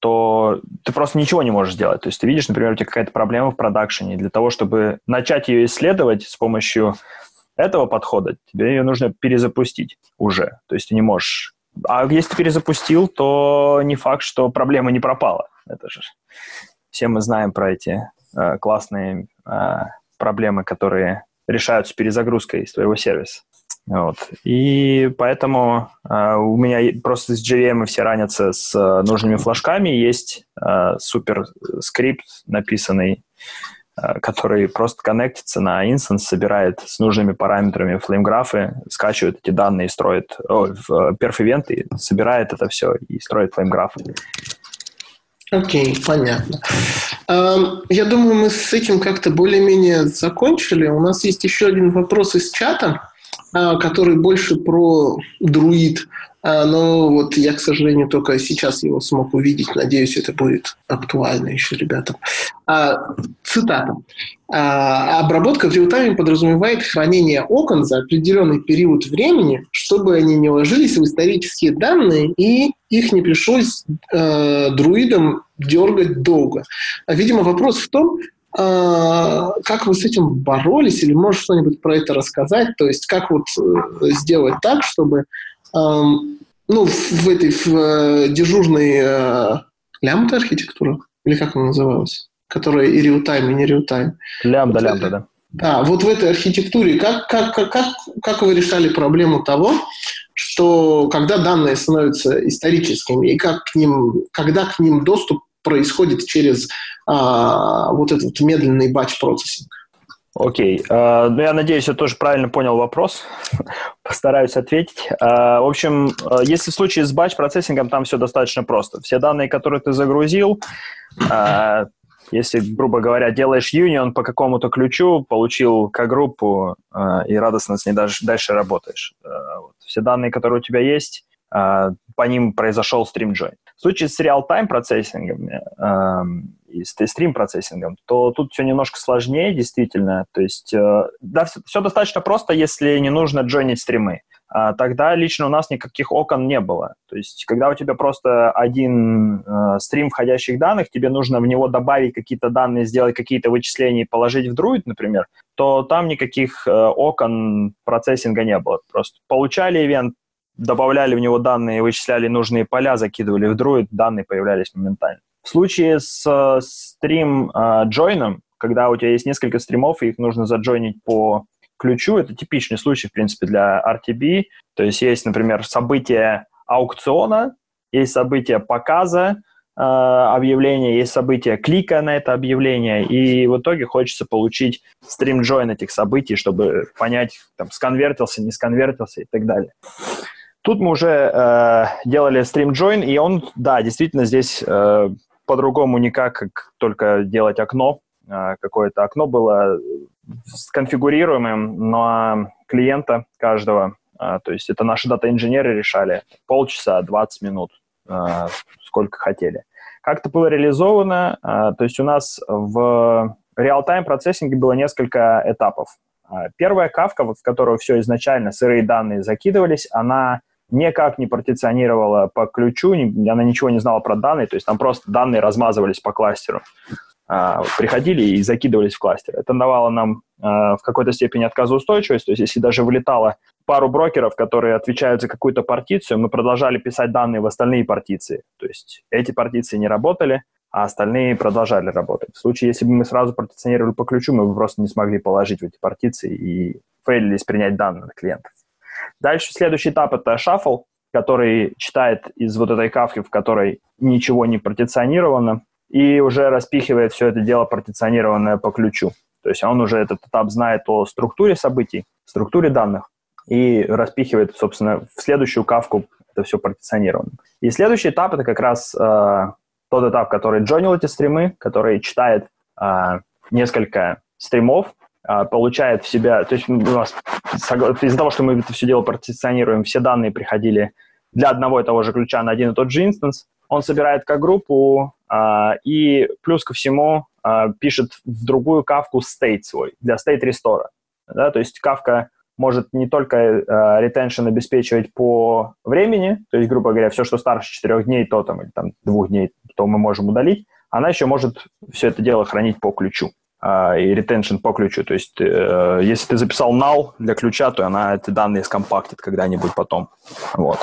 то ты просто ничего не можешь сделать. То есть ты видишь, например, у тебя какая-то проблема в продакшене. Для того, чтобы начать ее исследовать с помощью этого подхода, тебе ее нужно перезапустить уже. То есть ты не можешь... А если ты перезапустил, то не факт, что проблема не пропала. Это же... Все мы знаем про эти э, классные э, проблемы, которые решаются перезагрузкой твоего сервиса. Вот. И поэтому э, у меня просто с JVM все ранятся с э, нужными флажками. Есть э, супер скрипт, написанный который просто коннектится на инстанс, собирает с нужными параметрами флеймграфы, скачивает эти данные, строит о, в перф-ивенты, собирает это все и строит флеймграфы. Окей, okay, понятно. Эм, я думаю, мы с этим как-то более-менее закончили. У нас есть еще один вопрос из чата, э, который больше про друид. А, но вот я, к сожалению, только сейчас его смог увидеть. Надеюсь, это будет актуально еще ребятам. А, цитата. А, обработка в реалтайме подразумевает хранение окон за определенный период времени, чтобы они не ложились в исторические данные и их не пришлось э, друидам дергать долго. Видимо, вопрос в том, как вы с этим боролись, или можешь что-нибудь про это рассказать? То есть как вот э, сделать так, чтобы ну, в этой в, э, дежурной э, лямбда архитектура, или как она называлась, которая и реал-тайм, и не реал-тайм. Лямбда, вот лямбда, да. Да, вот в этой архитектуре как, как, как, как, как вы решали проблему того, что когда данные становятся историческими, и как к ним, когда к ним доступ происходит через а, вот этот медленный батч-процессинг? Окей. Uh, ну, я надеюсь, я тоже правильно понял вопрос. Постараюсь ответить. Uh, в общем, uh, если в случае с батч-процессингом, там все достаточно просто. Все данные, которые ты загрузил, если, грубо говоря, делаешь union по какому-то ключу, получил к-группу и радостно с ней дальше, дальше работаешь. Все данные, которые у тебя есть, по ним произошел стрим join. В случае с реал-тайм процессингом и стрим процессингом, то тут все немножко сложнее, действительно. То есть, э, да, все, все достаточно просто, если не нужно джойнить стримы. А тогда лично у нас никаких окон не было. То есть, когда у тебя просто один э, стрим входящих данных, тебе нужно в него добавить какие-то данные, сделать какие-то вычисления и положить в Druid, например, то там никаких э, окон процессинга не было. Просто получали ивент, добавляли в него данные, вычисляли нужные поля, закидывали в Druid, данные появлялись моментально. В случае с стрим-джойном, а, когда у тебя есть несколько стримов, и их нужно заджойнить по ключу, это типичный случай, в принципе, для RTB. То есть есть, например, событие аукциона, есть событие показа э, объявления, есть событие клика на это объявление, и в итоге хочется получить стрим-джойн этих событий, чтобы понять, там, сконвертился, не сконвертился и так далее. Тут мы уже э, делали стрим-джойн, и он, да, действительно здесь э, по-другому никак, как только делать окно. А, какое-то окно было сконфигурируемым на клиента каждого. А, то есть это наши дата-инженеры решали полчаса, 20 минут, а, сколько хотели. Как это было реализовано? То есть у нас в реал-тайм процессинге было несколько этапов. Первая кавка, вот в которую все изначально сырые данные закидывались, она никак не партиционировала по ключу, она ничего не знала про данные, то есть там просто данные размазывались по кластеру. А, приходили и закидывались в кластер. Это давало нам а, в какой-то степени отказоустойчивость, то есть если даже вылетало пару брокеров, которые отвечают за какую-то партицию, мы продолжали писать данные в остальные партиции. То есть эти партиции не работали, а остальные продолжали работать. В случае, если бы мы сразу партиционировали по ключу, мы бы просто не смогли положить в эти партиции и фейлились принять данные от клиентов. Дальше следующий этап – это шаффл, который читает из вот этой кавки, в которой ничего не партиционировано, и уже распихивает все это дело партиционированное по ключу. То есть он уже этот этап знает о структуре событий, структуре данных, и распихивает, собственно, в следующую кавку это все партиционировано. И следующий этап это как раз э, тот этап, который джойнил эти стримы, который читает э, несколько стримов, получает в себя, то есть у нас из-за того, что мы это все дело партиционируем, все данные приходили для одного и того же ключа на один и тот же инстанс, он собирает как группу э, и плюс ко всему э, пишет в другую кавку state свой для state restore. Да, то есть кавка может не только э, retention обеспечивать по времени, то есть, грубо говоря, все, что старше 4 дней, то там, или там 2 дней, то мы можем удалить, она еще может все это дело хранить по ключу э, и retention по ключу. То есть, э, если ты записал null для ключа, то она эти данные скомпактит когда-нибудь потом. Вот.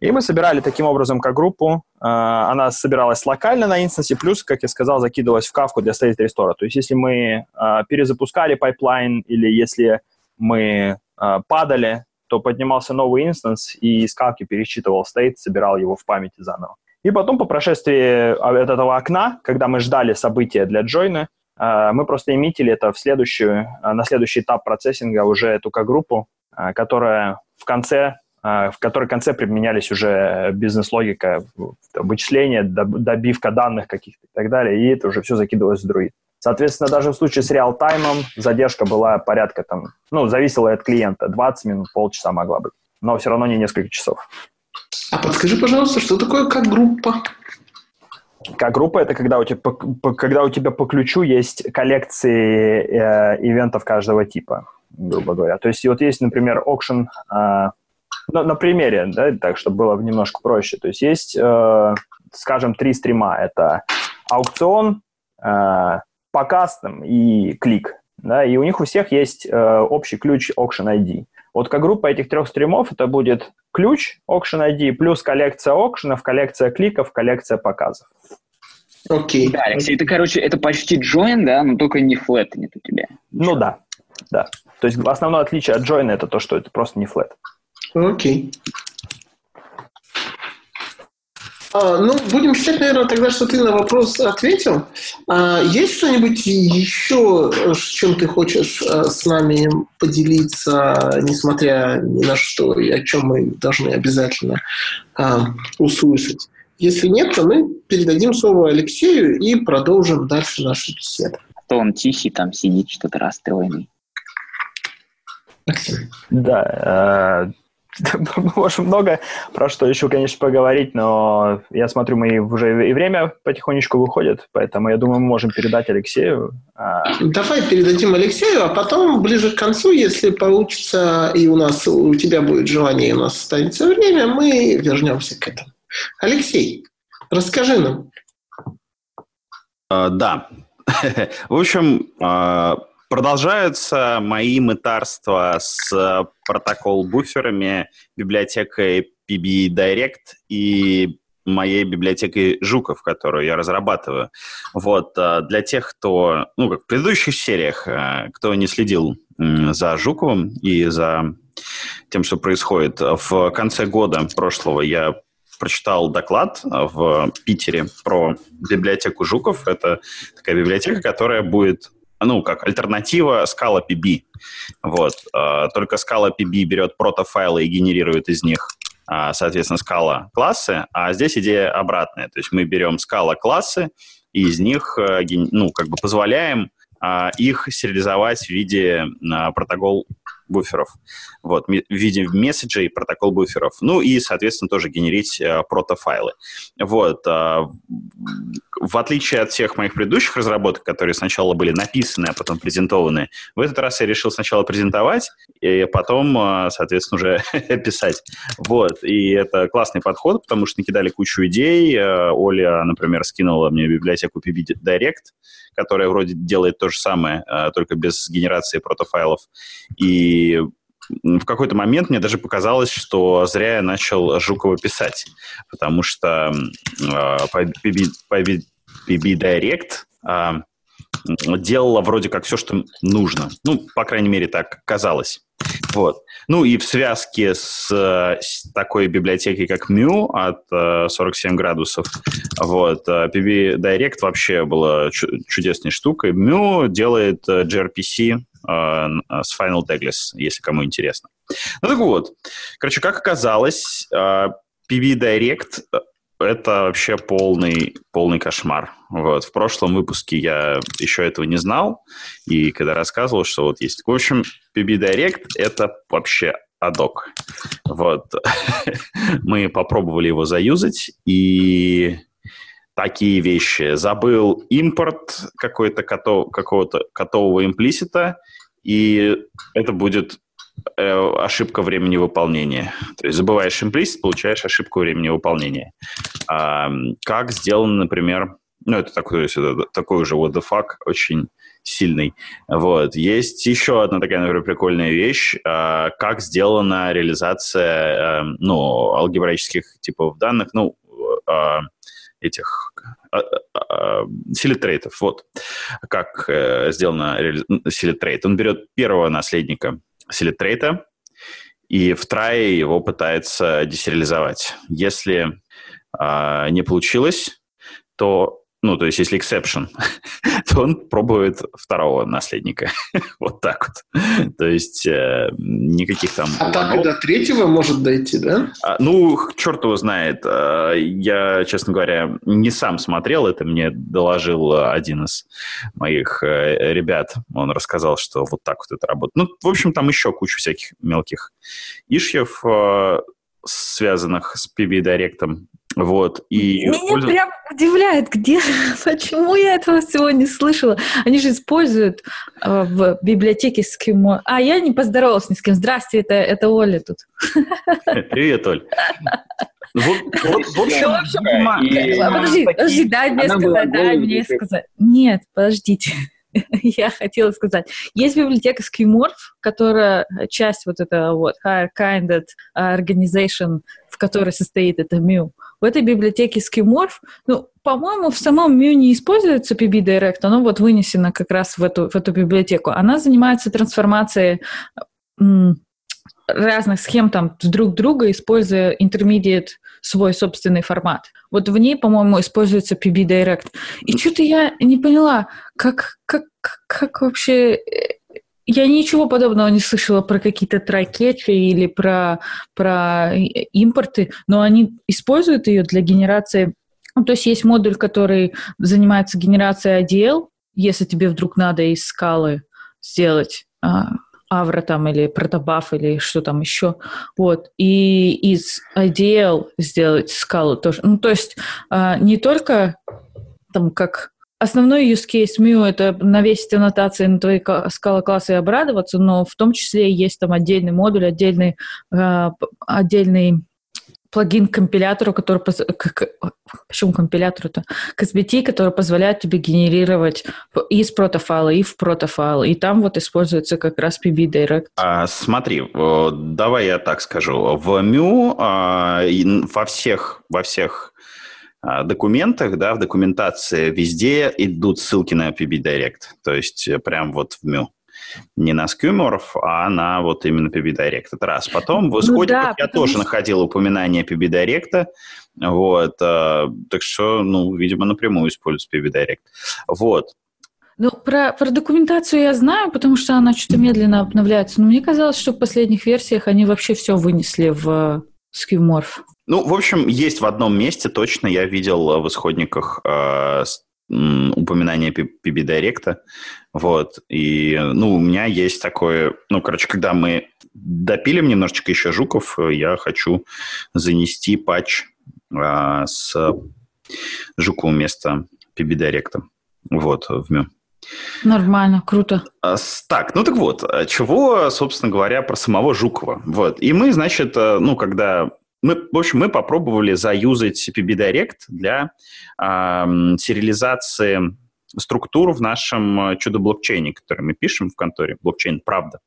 И мы собирали таким образом ко-группу. Э, она собиралась локально на инстансе, плюс, как я сказал, закидывалась в Кафку для state restore. То есть если мы э, перезапускали pipeline или если мы падали, то поднимался новый instance и из Кафки пересчитывал state, собирал его в памяти заново. И потом по прошествии этого окна, когда мы ждали события для джойна, мы просто эмитили это в следующую, на следующий этап процессинга уже эту группу, которая в конце в которой конце применялись уже бизнес-логика, вычисления, добивка данных каких-то и так далее, и это уже все закидывалось в друид. Соответственно, даже в случае с реал-таймом задержка была порядка там, ну, зависела от клиента, 20 минут, полчаса могла быть, но все равно не несколько часов. А подскажи, пожалуйста, что такое как группа? Как группа это когда у тебя по, по, когда у тебя по ключу есть коллекции э, ивентов каждого типа, грубо говоря. То есть вот есть, например, auction э, на, на примере, да, так, чтобы было немножко проще. То есть есть, э, скажем, три стрима. Это аукцион, э, показ там, и клик. Да, и у них у всех есть э, общий ключ Auction ID. Вот как группа этих трех стримов это будет ключ Auction ID плюс коллекция аукшенов, коллекция кликов, коллекция показов. Окей. Okay. Да, Алексей, это, короче, это почти join, да, но только не flat нет у тебя. Ну да, да. То есть основное отличие от join это то, что это просто не flat. Окей. А, ну, будем считать, наверное, тогда, что ты на вопрос ответил. А, есть что-нибудь еще, чем ты хочешь а, с нами поделиться, несмотря ни на что, и о чем мы должны обязательно а, услышать? Если нет, то мы передадим слово Алексею и продолжим дальше нашу беседу. А то он тихий там сидит, что-то расстроенный. Максим. Да, э, можем много про что еще, конечно, поговорить, но я смотрю, мы уже и время потихонечку выходит, поэтому я думаю, мы можем передать Алексею. А, Давай передадим Алексею, а потом ближе к концу, если получится, и у нас у тебя будет желание, и у нас останется время, мы вернемся к этому. Алексей, расскажи нам. Uh, да. В общем, uh Продолжаются мои мытарства с протокол-буферами, библиотекой PB Direct и моей библиотекой Жуков, которую я разрабатываю. Вот, а, для тех, кто, ну, как в предыдущих сериях, а, кто не следил за Жуковым и за тем, что происходит, в конце года прошлого я прочитал доклад в Питере про библиотеку Жуков. Это такая библиотека, которая будет ну, как альтернатива Scala PB. Вот. А, только Scala PB берет протофайлы и генерирует из них, а, соответственно, Scala классы, а здесь идея обратная. То есть мы берем Scala классы и из них, э, ну, как бы позволяем а, их сериализовать в виде протокол буферов, вот, в виде месседжей, протокол буферов. Ну и, соответственно, тоже генерить э, протофайлы. Вот. Э, в отличие от всех моих предыдущих разработок, которые сначала были написаны, а потом презентованы, в этот раз я решил сначала презентовать, и потом, э, соответственно, уже писать. Вот. И это классный подход, потому что накидали кучу идей. Э, Оля, например, скинула мне библиотеку PB Direct, которая вроде делает то же самое, э, только без генерации протофайлов. И в какой-то момент мне даже показалось, что зря я начал Жукова писать, потому что э, PB, Direct э, делала вроде как все, что нужно. Ну, по крайней мере, так казалось. Вот. Ну и в связке с, с такой библиотекой, как Mu от э, 47 градусов, вот, э, PB Direct вообще была чудесной штукой. Mu делает э, gRPC э, с Final Tagless, если кому интересно. Ну так вот, короче, как оказалось, э, PB Direct это вообще полный, полный кошмар. Вот. В прошлом выпуске я еще этого не знал, и когда рассказывал, что вот есть... В общем, PB Direct — это вообще адок. Вот. Мы попробовали его заюзать, и такие вещи. Забыл импорт какой-то котов, какого-то котового имплисита, и это будет Э, ошибка времени выполнения. То есть забываешь имплисит, получаешь ошибку времени выполнения. Как сделано, например, ну, это такой, то есть, это такой уже what the fuck, очень сильный. Вот. Есть еще одна такая, например, прикольная вещь, а, как сделана реализация, а, ну, алгебраических типов данных, ну, а, этих селитрейтов. Вот как э, сделано селитрейт. Он берет первого наследника селитрейта, и в трае его пытается десериализовать. Если не получилось, то ну, то есть если exception, то он пробует второго наследника. вот так вот. то есть э, никаких там... А так и до третьего может дойти, да? А, ну, черт его знает. А, я, честно говоря, не сам смотрел, это мне доложил один из моих э, ребят. Он рассказал, что вот так вот это работает. Ну, в общем, там еще куча всяких мелких ишьев, э, связанных с PB-директом. Вот, и Меня пользу... прям удивляет, где, почему я этого всего не слышала. Они же используют э, в библиотеке скимо. А, я не поздоровалась ни с кем. Здрасте, это, это Оля тут. Привет, Оль. Вот, вот, в общем, в общем и... подожди, подожди, дай мне сказать, дай мне сказать. Нет, подождите. я хотела сказать. Есть библиотека Skimorph, которая часть вот этого вот Higher Kinded Organization, в которой состоит это Mu. В этой библиотеке Skimorph, ну, по-моему, в самом Mu не используется PB Direct, оно вот вынесено как раз в эту, в эту библиотеку. Она занимается трансформацией разных схем там друг друга, используя intermediate свой собственный формат. Вот в ней, по-моему, используется PB Direct. И что-то я не поняла, как, как, как вообще... Я ничего подобного не слышала про какие-то трайкетчи или про, про импорты, но они используют ее для генерации... Ну, то есть есть модуль, который занимается генерацией ADL, если тебе вдруг надо из скалы сделать а, Авра там или протобаф или что там еще. Вот. И из IDL сделать скалу тоже. Ну, то есть э, не только там как основной use case Mu — это навесить аннотации на твои скала-классы и обрадоваться, но в том числе есть там отдельный модуль, отдельный, э, отдельный плагин компилятору, который... К, почему компилятору-то? К который позволяет тебе генерировать из протофайла, и в протофайл. И там вот используется как раз PB Direct. А, смотри, давай я так скажу. В Mu а, во всех, во всех документах, да, в документации везде идут ссылки на PB Direct. То есть э, прям вот в Mu не на скюморов, а на вот именно PB Direct. Это раз. Потом в исходниках ну, да, я тоже что... находил упоминание PB Direct, вот, э, так что, ну, видимо, напрямую используется PB Direct. Вот. Ну, про, про документацию я знаю, потому что она что-то медленно обновляется. Но мне казалось, что в последних версиях они вообще все вынесли в Skewmorph. Ну, в общем, есть в одном месте, точно я видел в исходниках э, упоминание PB Direct. Вот. И, ну, у меня есть такое... Ну, короче, когда мы допилим немножечко еще жуков, я хочу занести патч а, с жуку вместо PB Direct. Вот, в МЮ. Нормально, круто. А, так, ну так вот, чего, собственно говоря, про самого Жукова. Вот. И мы, значит, э, ну, когда мы, в общем, мы попробовали заюзать PB Direct для э, сериализации структур в нашем э, чудо-блокчейне, который мы пишем в конторе, блокчейн «Правда».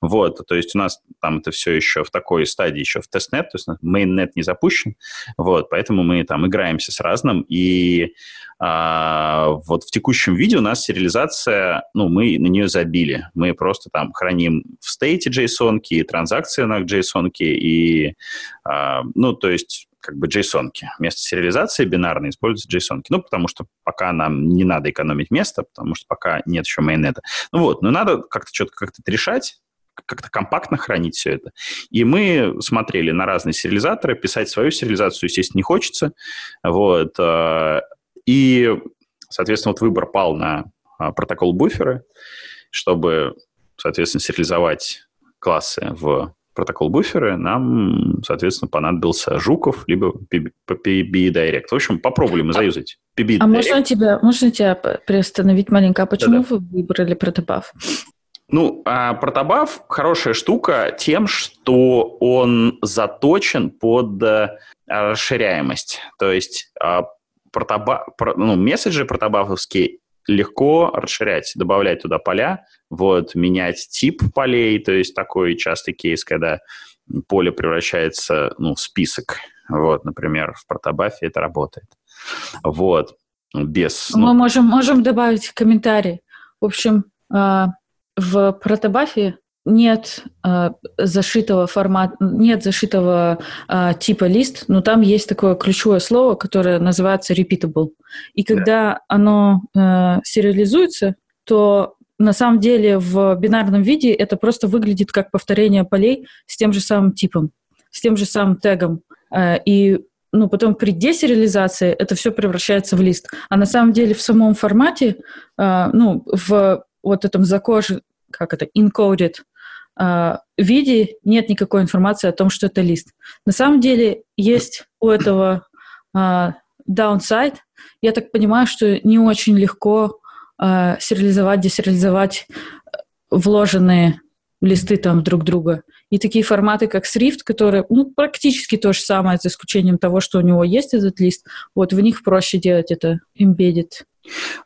Вот, то есть у нас там это все еще в такой стадии, еще в testnet, то есть mainnet не запущен, вот, поэтому мы там играемся с разным, и а, вот в текущем виде у нас сериализация, ну, мы на нее забили, мы просто там храним в стейте JSON, транзакции на JSON, и, а, ну, то есть как бы JSON. -ки. Вместо сериализации бинарной используются JSON. -ки. Ну, потому что пока нам не надо экономить место, потому что пока нет еще майонета. Ну вот, но надо как-то что-то как-то решать, как-то компактно хранить все это. И мы смотрели на разные сериализаторы, писать свою сериализацию, естественно, не хочется. Вот. Э, и, соответственно, вот выбор пал на а, протокол буферы, чтобы, соответственно, сериализовать классы в протокол буферы, нам, соответственно, понадобился Жуков, либо PB Direct. В общем, попробовали мы заюзать PB А можно тебя, можно тебя приостановить маленько? А почему Да-да. вы выбрали протобаф? Ну, а протобаф хорошая штука тем, что он заточен под э, расширяемость. То есть а, протоба, ну, месседжи протобафовские легко расширять, добавлять туда поля, вот, менять тип полей, то есть такой частый кейс, когда поле превращается ну, в список. Вот, например, в протобафе это работает. Вот, без... Мы ну... можем, можем добавить комментарий. В общем, а, в протобафе нет э, зашитого формата, нет зашитого э, типа лист, но там есть такое ключевое слово, которое называется repeatable. И когда да. оно э, сериализуется, то на самом деле в бинарном виде это просто выглядит как повторение полей с тем же самым типом, с тем же самым тегом. Э, и ну, потом при десериализации это все превращается в лист. А на самом деле в самом формате, э, ну, в вот этом закоже, как это, encoded э, виде нет никакой информации о том, что это лист. На самом деле есть у этого э, downside. Я так понимаю, что не очень легко э, сериализовать, десериализовать вложенные листы там друг друга. И такие форматы, как Swift, которые ну, практически то же самое, за исключением того, что у него есть этот лист, вот в них проще делать это embedded.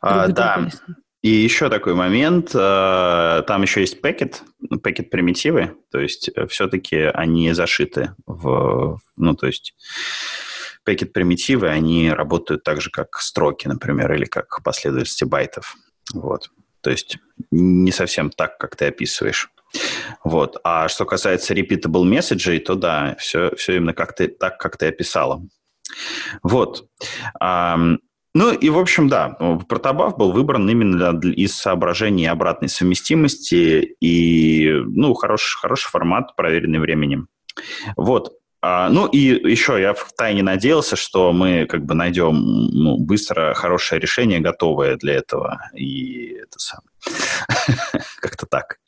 А, да, листы. И еще такой момент, э, там еще есть пакет, пакет примитивы, то есть э, все-таки они зашиты в, ну, то есть пакет примитивы, они работают так же, как строки, например, или как последовательности байтов. Вот. То есть не совсем так, как ты описываешь. Вот. А что касается repeatable месседжей, то да, все, все именно как ты, так, как ты описала. Вот. Ну и, в общем, да, протобаф был выбран именно для, из соображений обратной совместимости и, ну, хороший, хороший формат, проверенный временем. Вот. А, ну и еще я в тайне надеялся, что мы как бы найдем ну, быстро хорошее решение, готовое для этого. И это сам. Как-то так.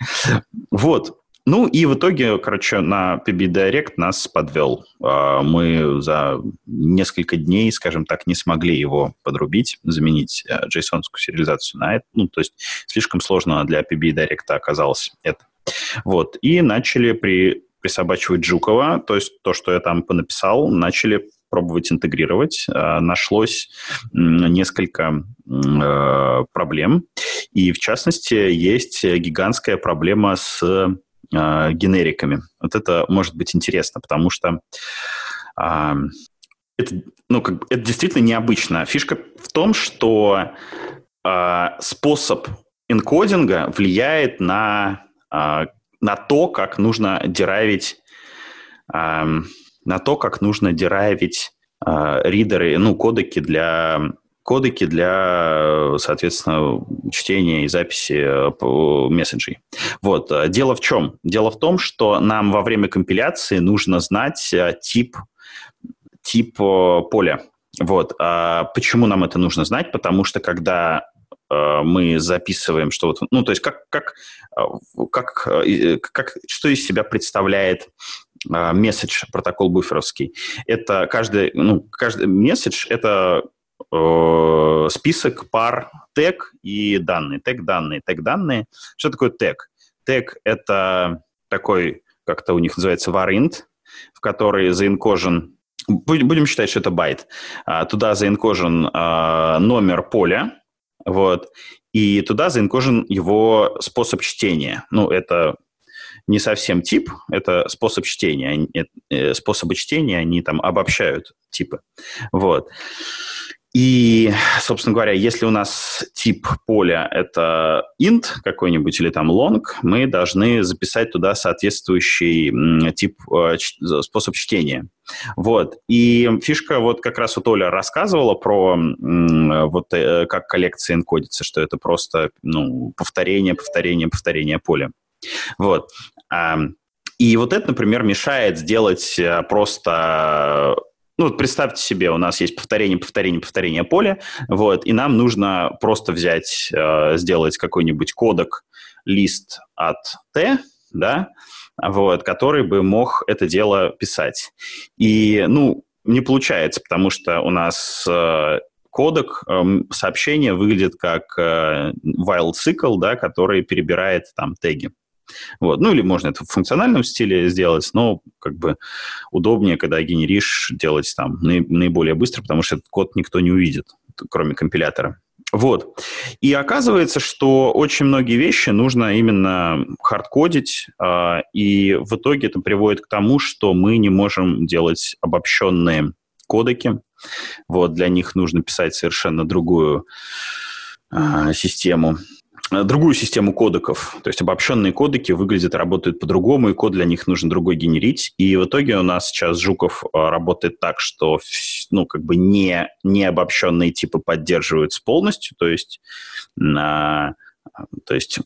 Вот. Ну и в итоге, короче, на PB Direct нас подвел. А, мы за несколько дней, скажем так, не смогли его подрубить, заменить json э, сериализацию на это. Ну, то есть слишком сложно для PB Direct оказалось это. Вот. И начали при, присобачивать Жукова, то есть то, что я там понаписал, начали пробовать интегрировать. А, нашлось несколько э, проблем. И, в частности, есть гигантская проблема с э, генериками. Вот это может быть интересно, потому что э, это, ну, как, это действительно необычно. Фишка в том, что э, способ энкодинга влияет на, э, на то, как нужно деравить э, на то, как нужно деравить э, ридеры, ну, кодеки для кодеки для, соответственно, чтения и записи э, месседжей. Вот. Э, дело в чем? Дело в том, что нам во время компиляции нужно знать э, тип, тип поля. Вот. А почему нам это нужно знать? Потому что когда мы записываем, что вот, ну, то есть как, как, как, как, что из себя представляет месседж протокол буферовский. Это каждый, ну, каждый месседж – это Э, список пар тег и данные. Тег данные, тег данные. Что такое тег? Тег это такой, как-то у них называется varint, в который заинкожен будем считать, что это байт. А, туда заинкожен а, номер поля, вот, и туда заинкожен его способ чтения. Ну, это не совсем тип, это способ чтения. Э, способы чтения, они там обобщают типы. Вот. И, собственно говоря, если у нас тип поля – это int какой-нибудь или там long, мы должны записать туда соответствующий тип, э, способ чтения. Вот. И фишка, вот как раз вот Оля рассказывала про вот э, как коллекция энкодится, что это просто ну, повторение, повторение, повторение поля. Вот. И вот это, например, мешает сделать э, просто ну, вот представьте себе, у нас есть повторение, повторение, повторение поля, вот, и нам нужно просто взять, э, сделать какой-нибудь кодек, лист от T, да, вот, который бы мог это дело писать. И, ну, не получается, потому что у нас э, кодек э, сообщения выглядит как э, while цикл, да, который перебирает там теги. Вот. Ну, или можно это в функциональном стиле сделать, но как бы удобнее, когда генеришь, делать там наиболее быстро, потому что этот код никто не увидит, кроме компилятора. Вот. И оказывается, что очень многие вещи нужно именно хардкодить, э, и в итоге это приводит к тому, что мы не можем делать обобщенные кодеки. Вот, для них нужно писать совершенно другую э, систему другую систему кодеков. То есть обобщенные кодеки выглядят, работают по-другому, и код для них нужно другой генерить. И в итоге у нас сейчас Жуков а, работает так, что ну, как бы не, не обобщенные типы поддерживаются полностью, то есть на то есть,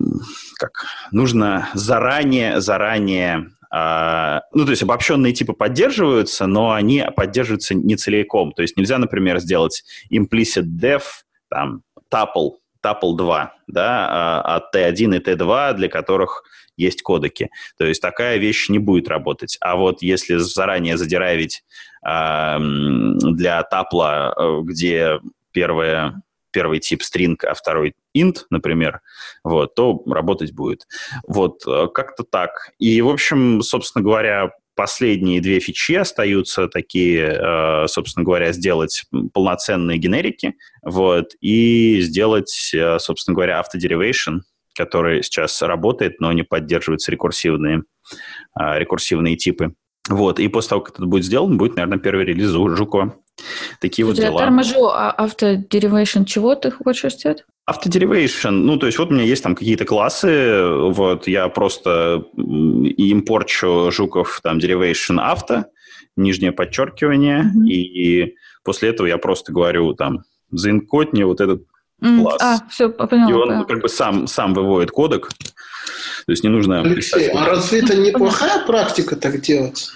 как нужно заранее, заранее, э, ну, то есть обобщенные типы поддерживаются, но они поддерживаются не целиком. То есть нельзя, например, сделать implicit def, там, tuple, tuple 2, да, от T1 и T2, для которых есть кодеки. То есть такая вещь не будет работать. А вот если заранее задирайвить э, для тапла, э, где первое, первый тип string, а второй int, например, вот, то работать будет. Вот, э, как-то так. И, в общем, собственно говоря, последние две фичи остаются такие, э, собственно говоря, сделать полноценные генерики, вот, и сделать, э, собственно говоря, автодеривейшн, который сейчас работает, но не поддерживаются рекурсивные, э, рекурсивные типы. Вот, и после того, как это будет сделано, будет, наверное, первый релиз Жукова. Такие Слушай, вот дела. Я торможу, а автодеривейшн чего ты хочешь сделать? Автодеривейшн, ну, то есть вот у меня есть там какие-то классы, вот, я просто импорчу жуков там derivation авто, нижнее подчеркивание, mm-hmm. и после этого я просто говорю там заинкодни вот этот mm, класс. А, все, поняла. И он да. как бы сам, сам выводит кодек, то есть не нужно... Алексей, а разве это неплохая практика так делать?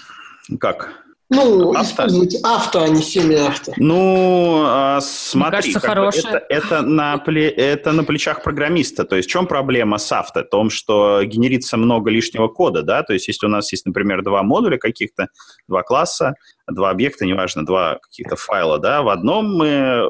Как? Ну, авто. использовать авто, а не семи-авто. Ну, а, смотри, кажется, хорошее. Это, это, на пле, это на плечах программиста. То есть в чем проблема с авто? В том, что генерится много лишнего кода, да? То есть если у нас есть, например, два модуля каких-то, два класса, два объекта, неважно, два каких-то файла, да, в одном мы э,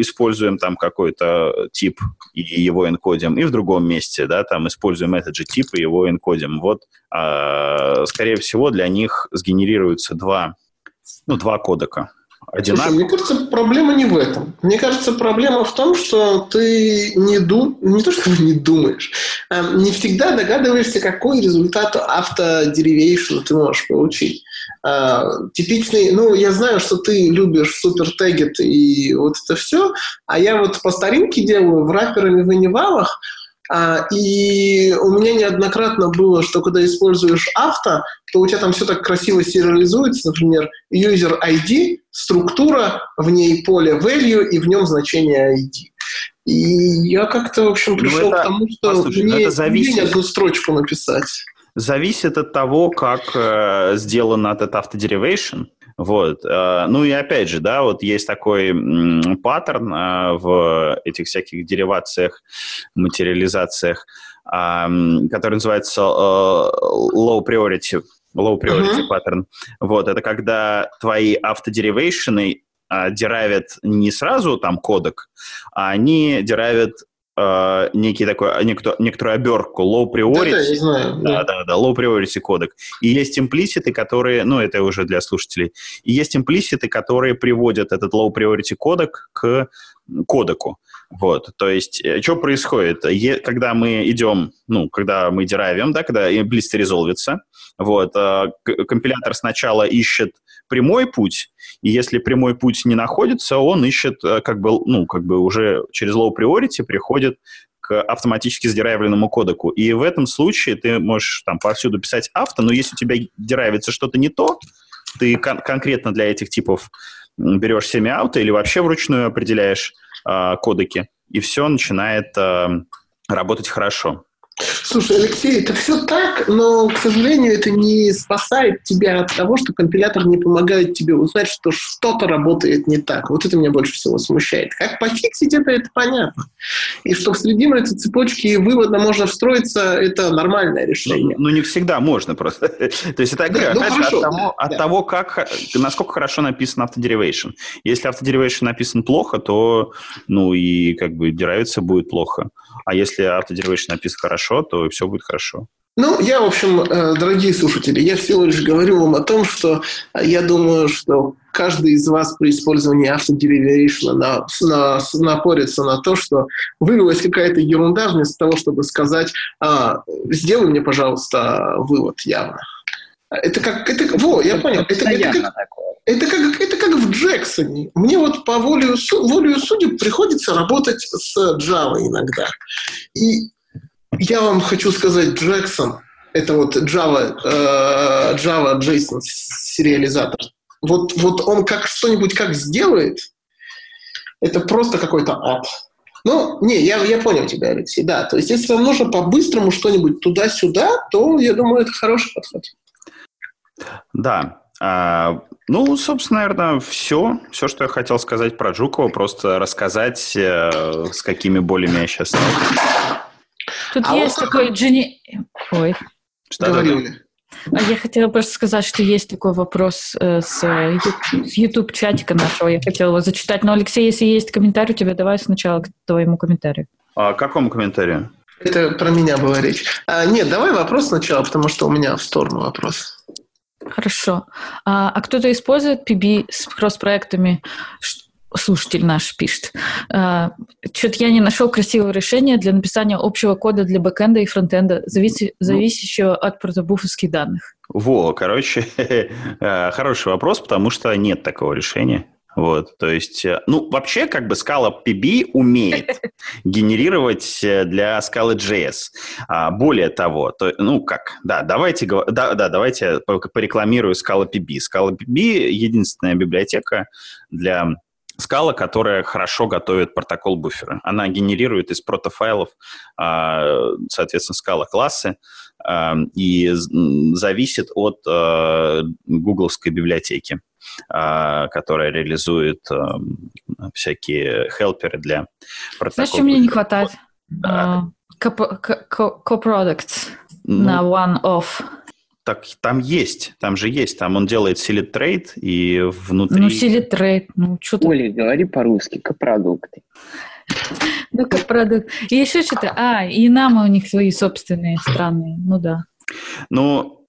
используем там какой-то тип и его энкодим, и в другом месте, да, там используем этот же тип и его энкодим. Вот, а, скорее всего, для них сгенерируются два, ну, два кодека. Одинаково. Слушай, мне кажется, проблема не в этом. Мне кажется, проблема в том, что ты не дум... не то, что не думаешь, а не всегда догадываешься, какой результат автодеривейшн ты можешь получить. А, типичный, ну, я знаю, что ты любишь супер тегет и вот это все, а я вот по старинке делаю в раферами в инивалах, а, и у меня неоднократно было, что когда используешь авто, то у тебя там все так красиво сериализуется, например, user ID, структура, в ней поле value и в нем значение ID. И я как-то, в общем, пришел ну, это, к тому, что послушай, мне, это зависит... мне одну строчку написать. Зависит от того, как э, сделан этот автодеривейшн. Вот. Э, ну и опять же, да, вот есть такой паттерн э, в этих всяких деривациях, материализациях, э, который называется э, low priority low priority uh-huh. паттерн. Вот, это когда твои автодеривейшены а, деравят не сразу там кодек, а они деравят э, некий такой, а, некто, некоторую обертку low priority. Да, да, знаю. Да, да, да, low priority кодек. И есть имплиситы, которые, ну, это уже для слушателей, и есть имплиситы, которые приводят этот low priority кодек к кодеку. Вот, то есть, э, что происходит? Е, когда мы идем, ну, когда мы деравим, да, когда имплисит резолвится, вот, э, компилятор сначала ищет прямой путь, и если прямой путь не находится, он ищет э, как бы, ну, как бы уже через low priority приходит к автоматически сдираивленному кодеку. И в этом случае ты можешь там повсюду писать авто, но если у тебя деравится что-то не то, ты кон- конкретно для этих типов берешь семи-аута или вообще вручную определяешь э, кодеки, и все начинает э, работать хорошо. Слушай, Алексей, это все так, но, к сожалению, это не спасает тебя от того, что компилятор не помогает тебе узнать, что что-то работает не так. Вот это меня больше всего смущает. Как пофиксить это, это понятно. И что среди этой цепочки вывода можно встроиться, это нормальное решение. Ну, ну не всегда можно просто. То есть это да, ну, от, того, от того, как, насколько хорошо написан автодеривейшн. Если автодеривейшн написан плохо, то ну и как бы деривация будет плохо. А если автодеривейшн написан хорошо, то все будет хорошо. Ну, я, в общем, э, дорогие слушатели, я всего лишь говорю вам о том, что я думаю, что каждый из вас при использовании автодеривейшна на, на, напорится на то, что вывелась какая-то ерунда, вместо того, чтобы сказать, а, сделай мне, пожалуйста, вывод явно. Это как... Это, во, я понял. Это, это, как, это, как, это как в Джексоне. Мне вот по воле, воле судеб приходится работать с Java иногда. И я вам хочу сказать, Джексон, это вот Java, э, Java JSON сериализатор. Вот, вот он как что-нибудь как сделает, это просто какой-то ад. Ну, не, я, я понял тебя, Алексей, да. То есть, если вам нужно по-быстрому что-нибудь туда-сюда, то, я думаю, это хороший подход. Да. А, ну, собственно, наверное, все. Все, что я хотел сказать про Жукова, просто рассказать, э, с какими болями я сейчас Тут а есть такой Дженни... Ой. Что говорил? А я хотела просто сказать, что есть такой вопрос э, с, с YouTube-чатика нашего. Я хотела его зачитать. Но, Алексей, если есть комментарий у тебя, давай сначала к твоему комментарию. А какому комментарию? Это про меня была речь. А, нет, давай вопрос сначала, потому что у меня в сторону вопрос. Хорошо. А, а кто-то использует PB с кросс-проектами? слушатель наш пишет. А, Что-то я не нашел красивого решения для написания общего кода для бэкэнда и фронтенда, зависи, ну. зависящего от протобуфовских данных. Во, короче, э, хороший вопрос, потому что нет такого решения. Вот, то есть, э, ну, вообще, как бы Scala PB умеет генерировать э, для Scala JS. А, более того, то, ну, как, да, давайте, да, да, давайте порекламирую Scala PB. Scala PB — единственная библиотека для скала, которая хорошо готовит протокол буфера. Она генерирует из протофайлов, а, соответственно, скала классы а, и зависит от а, гугловской библиотеки, которая реализует всякие хелперы для протокола. Знаешь, что мне не хватает? Co-products ну, на one-off. Так там есть, там же есть, там он делает Select Trade и внутри... Ну, Select Trade, ну, что то Оля, говори по-русски, копродукты. Ну, копродукт. И еще что-то, а, и нам у них свои собственные странные, ну да. Ну,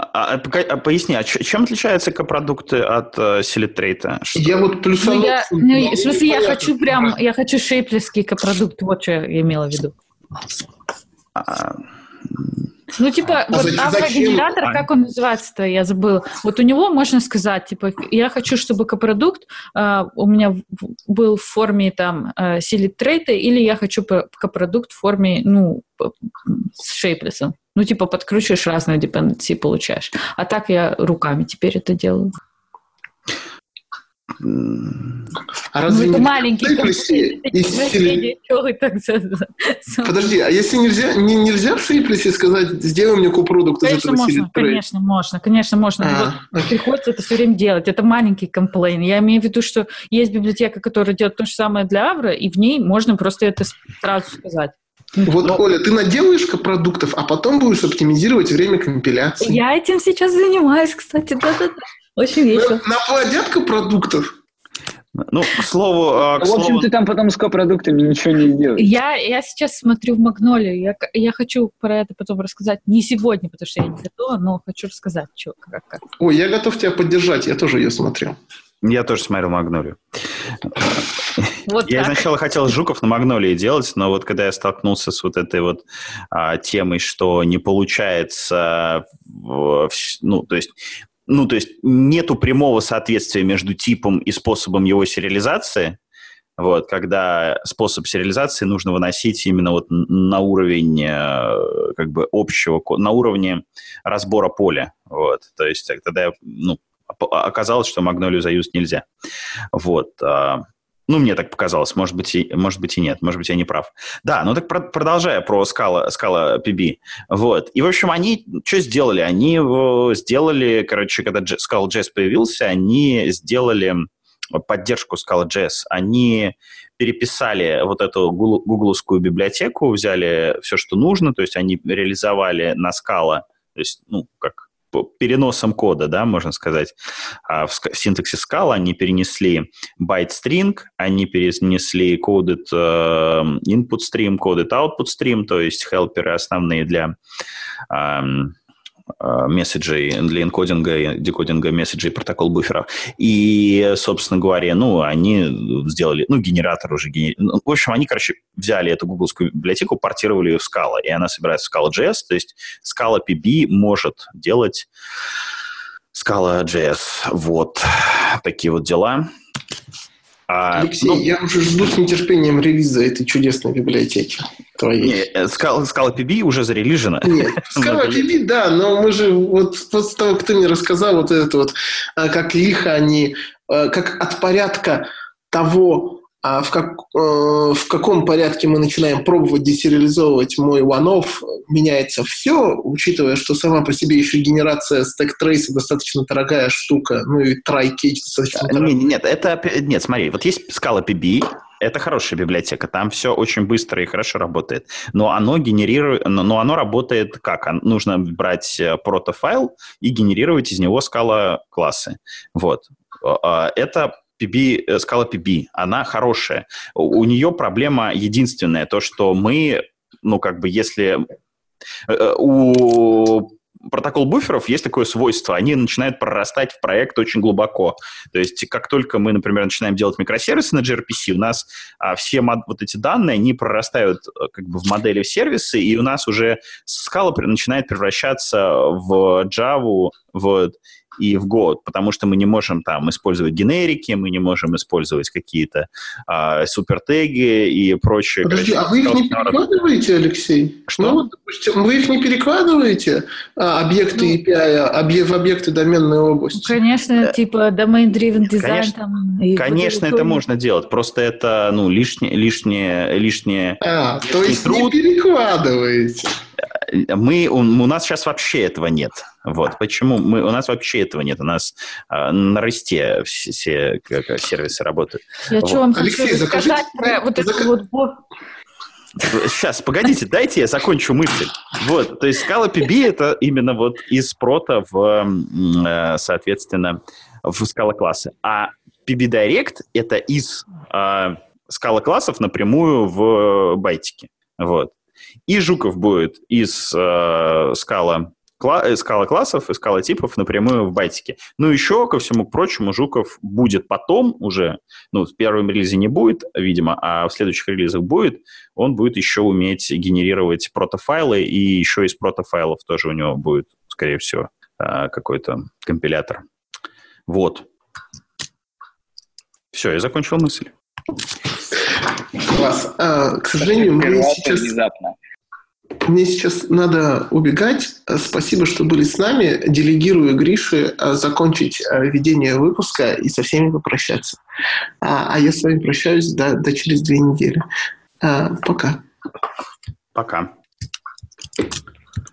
а, а, а, поясни, а чем отличаются копродукты от uh, Select Trade? Я вот плюсану... Ну, я, ну, в смысле, я хочу прям, я хочу шейплесский копродукт, вот что я имела в виду. А, ну, типа, а вот автогенератор, зачем? как он называется-то, я забыла. Вот у него можно сказать, типа, я хочу, чтобы копродукт э, у меня был в форме там э, трейта, или я хочу копродукт в форме, ну, с шейплесом. Ну, типа, подкручиваешь разные dependency получаешь. А так я руками теперь это делаю. А разве ну, это маленький Подожди, а если нельзя, не, нельзя в Шейплесе сказать, сделай мне копродукт из этого можно, Конечно, можно, конечно, можно. А, вот приходится это все время делать. Это маленький комплейн. Я имею в виду, что есть библиотека, которая делает то же самое для Авра, и в ней можно просто это сразу сказать. Вот. Оля, ты наделаешь продуктов, а потом будешь оптимизировать время компиляции. Я этим сейчас занимаюсь, кстати, да-да-да. Очень весело. Наплодят продуктов. Ну, к слову... А, к в общем, слову... ты там потом с копродуктами ничего не сделаешь. Я, я сейчас смотрю в Магнолию. Я, я хочу про это потом рассказать. Не сегодня, потому что я не готова, но хочу рассказать, что, как, как. Ой, я готов тебя поддержать. Я тоже ее смотрел. Я тоже смотрел «Магнолию». Вот я так. сначала хотел «Жуков» на «Магнолии» делать, но вот когда я столкнулся с вот этой вот а, темой, что не получается, ну, то есть ну, то есть нету прямого соответствия между типом и способом его сериализации, вот, когда способ сериализации нужно выносить именно вот на уровень э, как бы общего, на уровне разбора поля, вот, то есть тогда ну, оказалось, что магнолию заюзать нельзя, вот, а, Ну, мне так показалось, может быть, и, может быть и нет, может быть, я не прав. Да, ну так про, продолжая про скала, скала PB. Вот. И, в общем, они что сделали? Они сделали, короче, когда Scala JS появился, они сделали поддержку Scala JS. Они переписали вот эту гугловскую библиотеку, взяли все, что нужно, то есть они реализовали на Scala, то есть, ну, как переносом кода, да, можно сказать, а в, синтаксе Scala они перенесли byte string, они перенесли coded uh, input stream, coded output stream, то есть хелперы основные для um, месседжей для энкодинга и декодинга месседжей протокол буферов. И, собственно говоря, ну, они сделали, ну, генератор уже, генер... ну, в общем, они, короче, взяли эту гугловскую библиотеку, портировали ее в Scala, и она собирается в Scala.js, то есть Scala PB может делать Scala.js. Вот такие вот дела. А, Алексей, ну, я уже жду с нетерпением релиза этой чудесной библиотеки твоей. Не, Scala, Scala PB уже зарелижена. Нет, Scala PB, да, но мы же вот после того, как ты мне рассказал вот это вот, а, как лихо они, а, как от порядка того, а в, как, э, в каком порядке мы начинаем пробовать десериализовывать мой one-off, меняется все, учитывая, что сама по себе еще генерация stack trace достаточно дорогая штука, ну и try-catch достаточно дорогая. Нет, нет, это, нет, смотри, вот есть скала PB, это хорошая библиотека, там все очень быстро и хорошо работает, но оно генерирует, но оно работает как? Нужно брать э, протофайл и генерировать из него скала классы. Вот. А, это PB, Scala PB, она хорошая. У, нее проблема единственная, то, что мы, ну, как бы, если э, э, у протокол буферов есть такое свойство, они начинают прорастать в проект очень глубоко. То есть как только мы, например, начинаем делать микросервисы на gRPC, у нас а, все мод- вот эти данные, они прорастают э, как бы в модели в сервисы, и у нас уже скала начинает превращаться в Java, вот, и в Go, потому что мы не можем там использовать генерики, мы не можем использовать какие-то а, супертеги и прочее. Подожди, а вы их не перекладываете, Алексей? Что? Ну, вот, допустим, вы их не перекладываете, а, объекты ну, API, объ... в объекты доменной области? Конечно, да. типа domain-driven design. Конечно, там, и конечно это можно делать, просто это ну, лишнее, лишнее, лишнее А, то есть труд. не перекладываете? Мы, у, у нас сейчас вообще этого нет. Вот. Почему? Мы, у нас вообще этого нет. У нас э, на росте все, все как, сервисы работают. Я вот. что вам Алексей, хочу рассказать про вот эту вот... Сейчас, погодите, дайте я закончу мысль. Вот, то есть Scala PB это именно вот из прота в, э, соответственно, в Scala классы. А PB Direct это из э, Scala классов напрямую в байтике. Вот. И Жуков будет из э, скала, кла, э, скала классов и скала типов напрямую в байтике. Ну, еще, ко всему прочему, Жуков будет потом уже, ну, в первом релизе не будет, видимо, а в следующих релизах будет, он будет еще уметь генерировать протофайлы, и еще из протофайлов тоже у него будет, скорее всего, э, какой-то компилятор. Вот. Все, я закончил мысль. Класс. А, к сожалению, мы сейчас... Внезапно. Мне сейчас надо убегать. Спасибо, что были с нами. Делегирую Грише а, закончить а, ведение выпуска и со всеми попрощаться. А, а я с вами прощаюсь до, до через две недели. А, пока. Пока.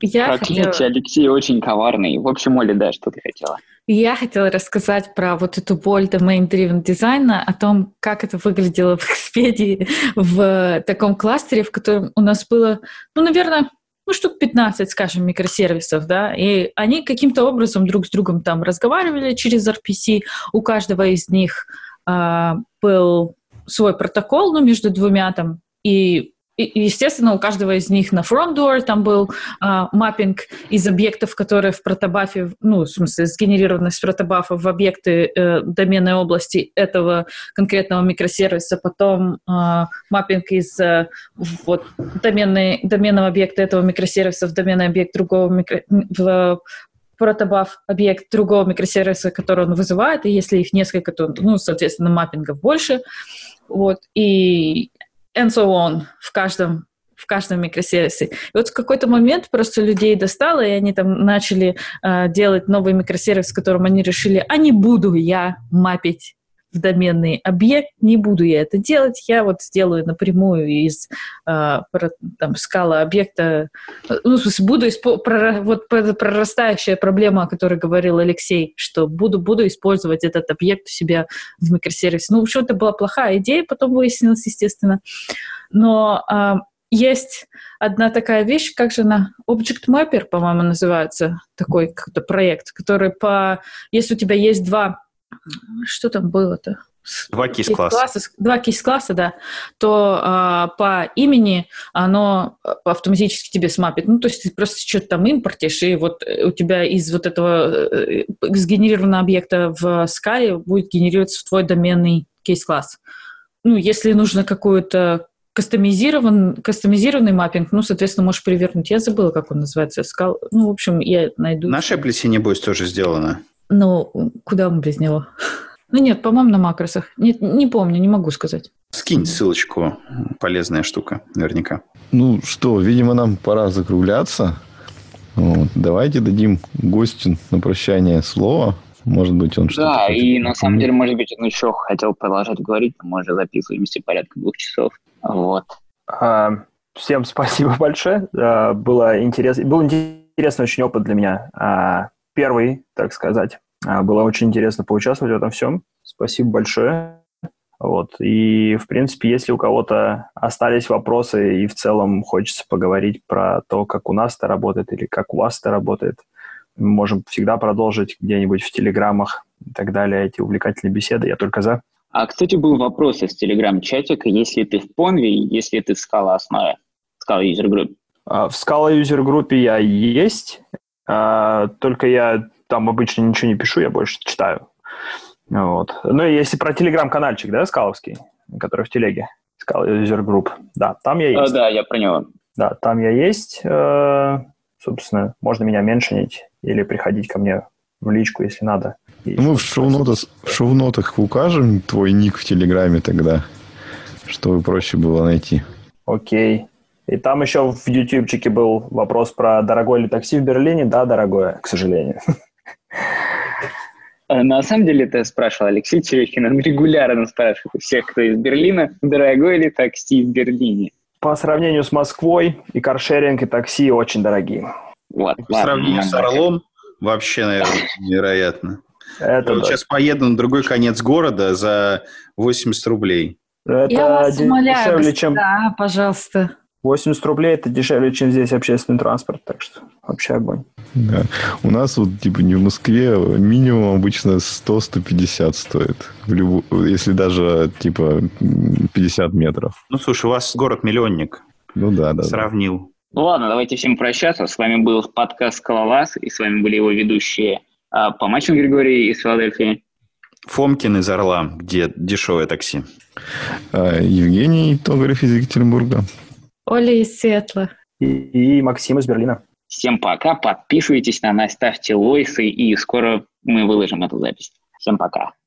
Я Проклятие, хотела... Алексей очень коварный. В общем, Оля, да, что ты хотела? Я хотела рассказать про вот эту боль domain-driven дизайна, о том, как это выглядело в Expedia в таком кластере, в котором у нас было, ну, наверное, ну, штук 15, скажем, микросервисов, да, и они каким-то образом друг с другом там разговаривали через RPC, у каждого из них э, был свой протокол, ну, между двумя там, и и, естественно, у каждого из них на front door там был а, маппинг из объектов, которые в протобафе, ну, в смысле, сгенерированы с протобафа в объекты э, доменной области этого конкретного микросервиса, потом а, маппинг из э, вот, доменной, доменного объекта этого микросервиса в доменный объект другого микро, в протобаф объект другого микросервиса, который он вызывает, и если их несколько, то, ну, соответственно, маппингов больше. Вот, и and so on в каждом в каждом микросервисе. И вот в какой-то момент просто людей достало, и они там начали э, делать новый микросервис, в котором они решили, а не буду я мапить в доменный объект, не буду я это делать, я вот сделаю напрямую из э, там, скала объекта, ну, в смысле, буду испо- про, вот прорастающая проблема, о которой говорил Алексей, что буду, буду использовать этот объект у себя в микросервисе. Ну, в общем, это была плохая идея, потом выяснилось, естественно. Но э, есть одна такая вещь, как же она, Object Mapper, по-моему, называется, такой какой-то проект, который по... Если у тебя есть два... Что там было-то? Два кейс-класса. Два кейс-класса, да. То а, по имени оно автоматически тебе смапит. Ну, то есть ты просто что-то там импортишь, и вот у тебя из вот этого э, сгенерированного объекта в скале будет генерироваться твой доменный кейс-класс. Ну, если нужно какую-то кастомизирован, кастомизированный маппинг, ну, соответственно, можешь перевернуть. Я забыла, как он называется. Скал... Ну, в общем, я найду. Наша Apple небось, тоже сделано. Ну, куда мы без него? Ну, нет, по-моему, на макросах. Не, не помню, не могу сказать. Скинь ссылочку. Полезная штука, наверняка. Ну что, видимо, нам пора закругляться. Вот. Давайте дадим гостю на прощание слово. Может быть, он что-то... Да, и на самом деле, может быть, он еще хотел продолжать говорить, но мы уже записываемся порядка двух часов. Вот. А, всем спасибо большое. А, было интересно, был интересный очень опыт для меня. Первый, так сказать. А, было очень интересно поучаствовать в этом всем. Спасибо большое. Вот. И, в принципе, если у кого-то остались вопросы и в целом хочется поговорить про то, как у нас это работает или как у вас это работает, мы можем всегда продолжить где-нибудь в телеграммах и так далее эти увлекательные беседы. Я только за. А, кстати, был вопрос из телеграм-чатика, если ты в Понве, если ты в Scala основе, Scala User Group. А, в Scala User Group я есть, а, только я там обычно ничего не пишу, я больше читаю. Вот. Ну, если про телеграм-канальчик, да, скаловский, который в телеге, Scala User Group, да, там я есть. А, да, я про него. Да, там я есть. Э, собственно, можно меня меншинить или приходить ко мне в личку, если надо. И Мы в шоу-нотах, в шоу-нотах укажем твой ник в Телеграме тогда, чтобы проще было найти. Окей. И там еще в ютубчике был вопрос про дорогое ли такси в Берлине. Да, дорогое, к сожалению. Э, на самом деле это спрашивал Алексей Терехин. Он регулярно спрашивает у всех, кто из Берлина, дорогое ли такси в Берлине. По сравнению с Москвой и каршеринг, и такси очень дорогие. Вот, По сравнению с Орлом вообще, наверное, невероятно. Это Я да. сейчас поеду на другой конец города за 80 рублей. Это Я вас умоляю, дешевле, чем... Да, пожалуйста. 80 рублей это дешевле, чем здесь общественный транспорт, так что вообще огонь. Да. У нас вот типа не в Москве минимум обычно 100-150 стоит. В любу... Если даже типа 50 метров. Ну, слушай, у вас город-миллионник. Ну да, да. Сравнил. Ну ладно, давайте всем прощаться. С вами был подкаст «Скалолаз», и с вами были его ведущие а, Помачин Григорий из Филадельфии. Фомкин из Орла, где дешевое такси. А, Евгений Тогарев из Екатеринбурга. Оля из Светла. И, и Максим из Берлина. Всем пока, подписывайтесь на нас, ставьте лойсы, и скоро мы выложим эту запись. Всем пока.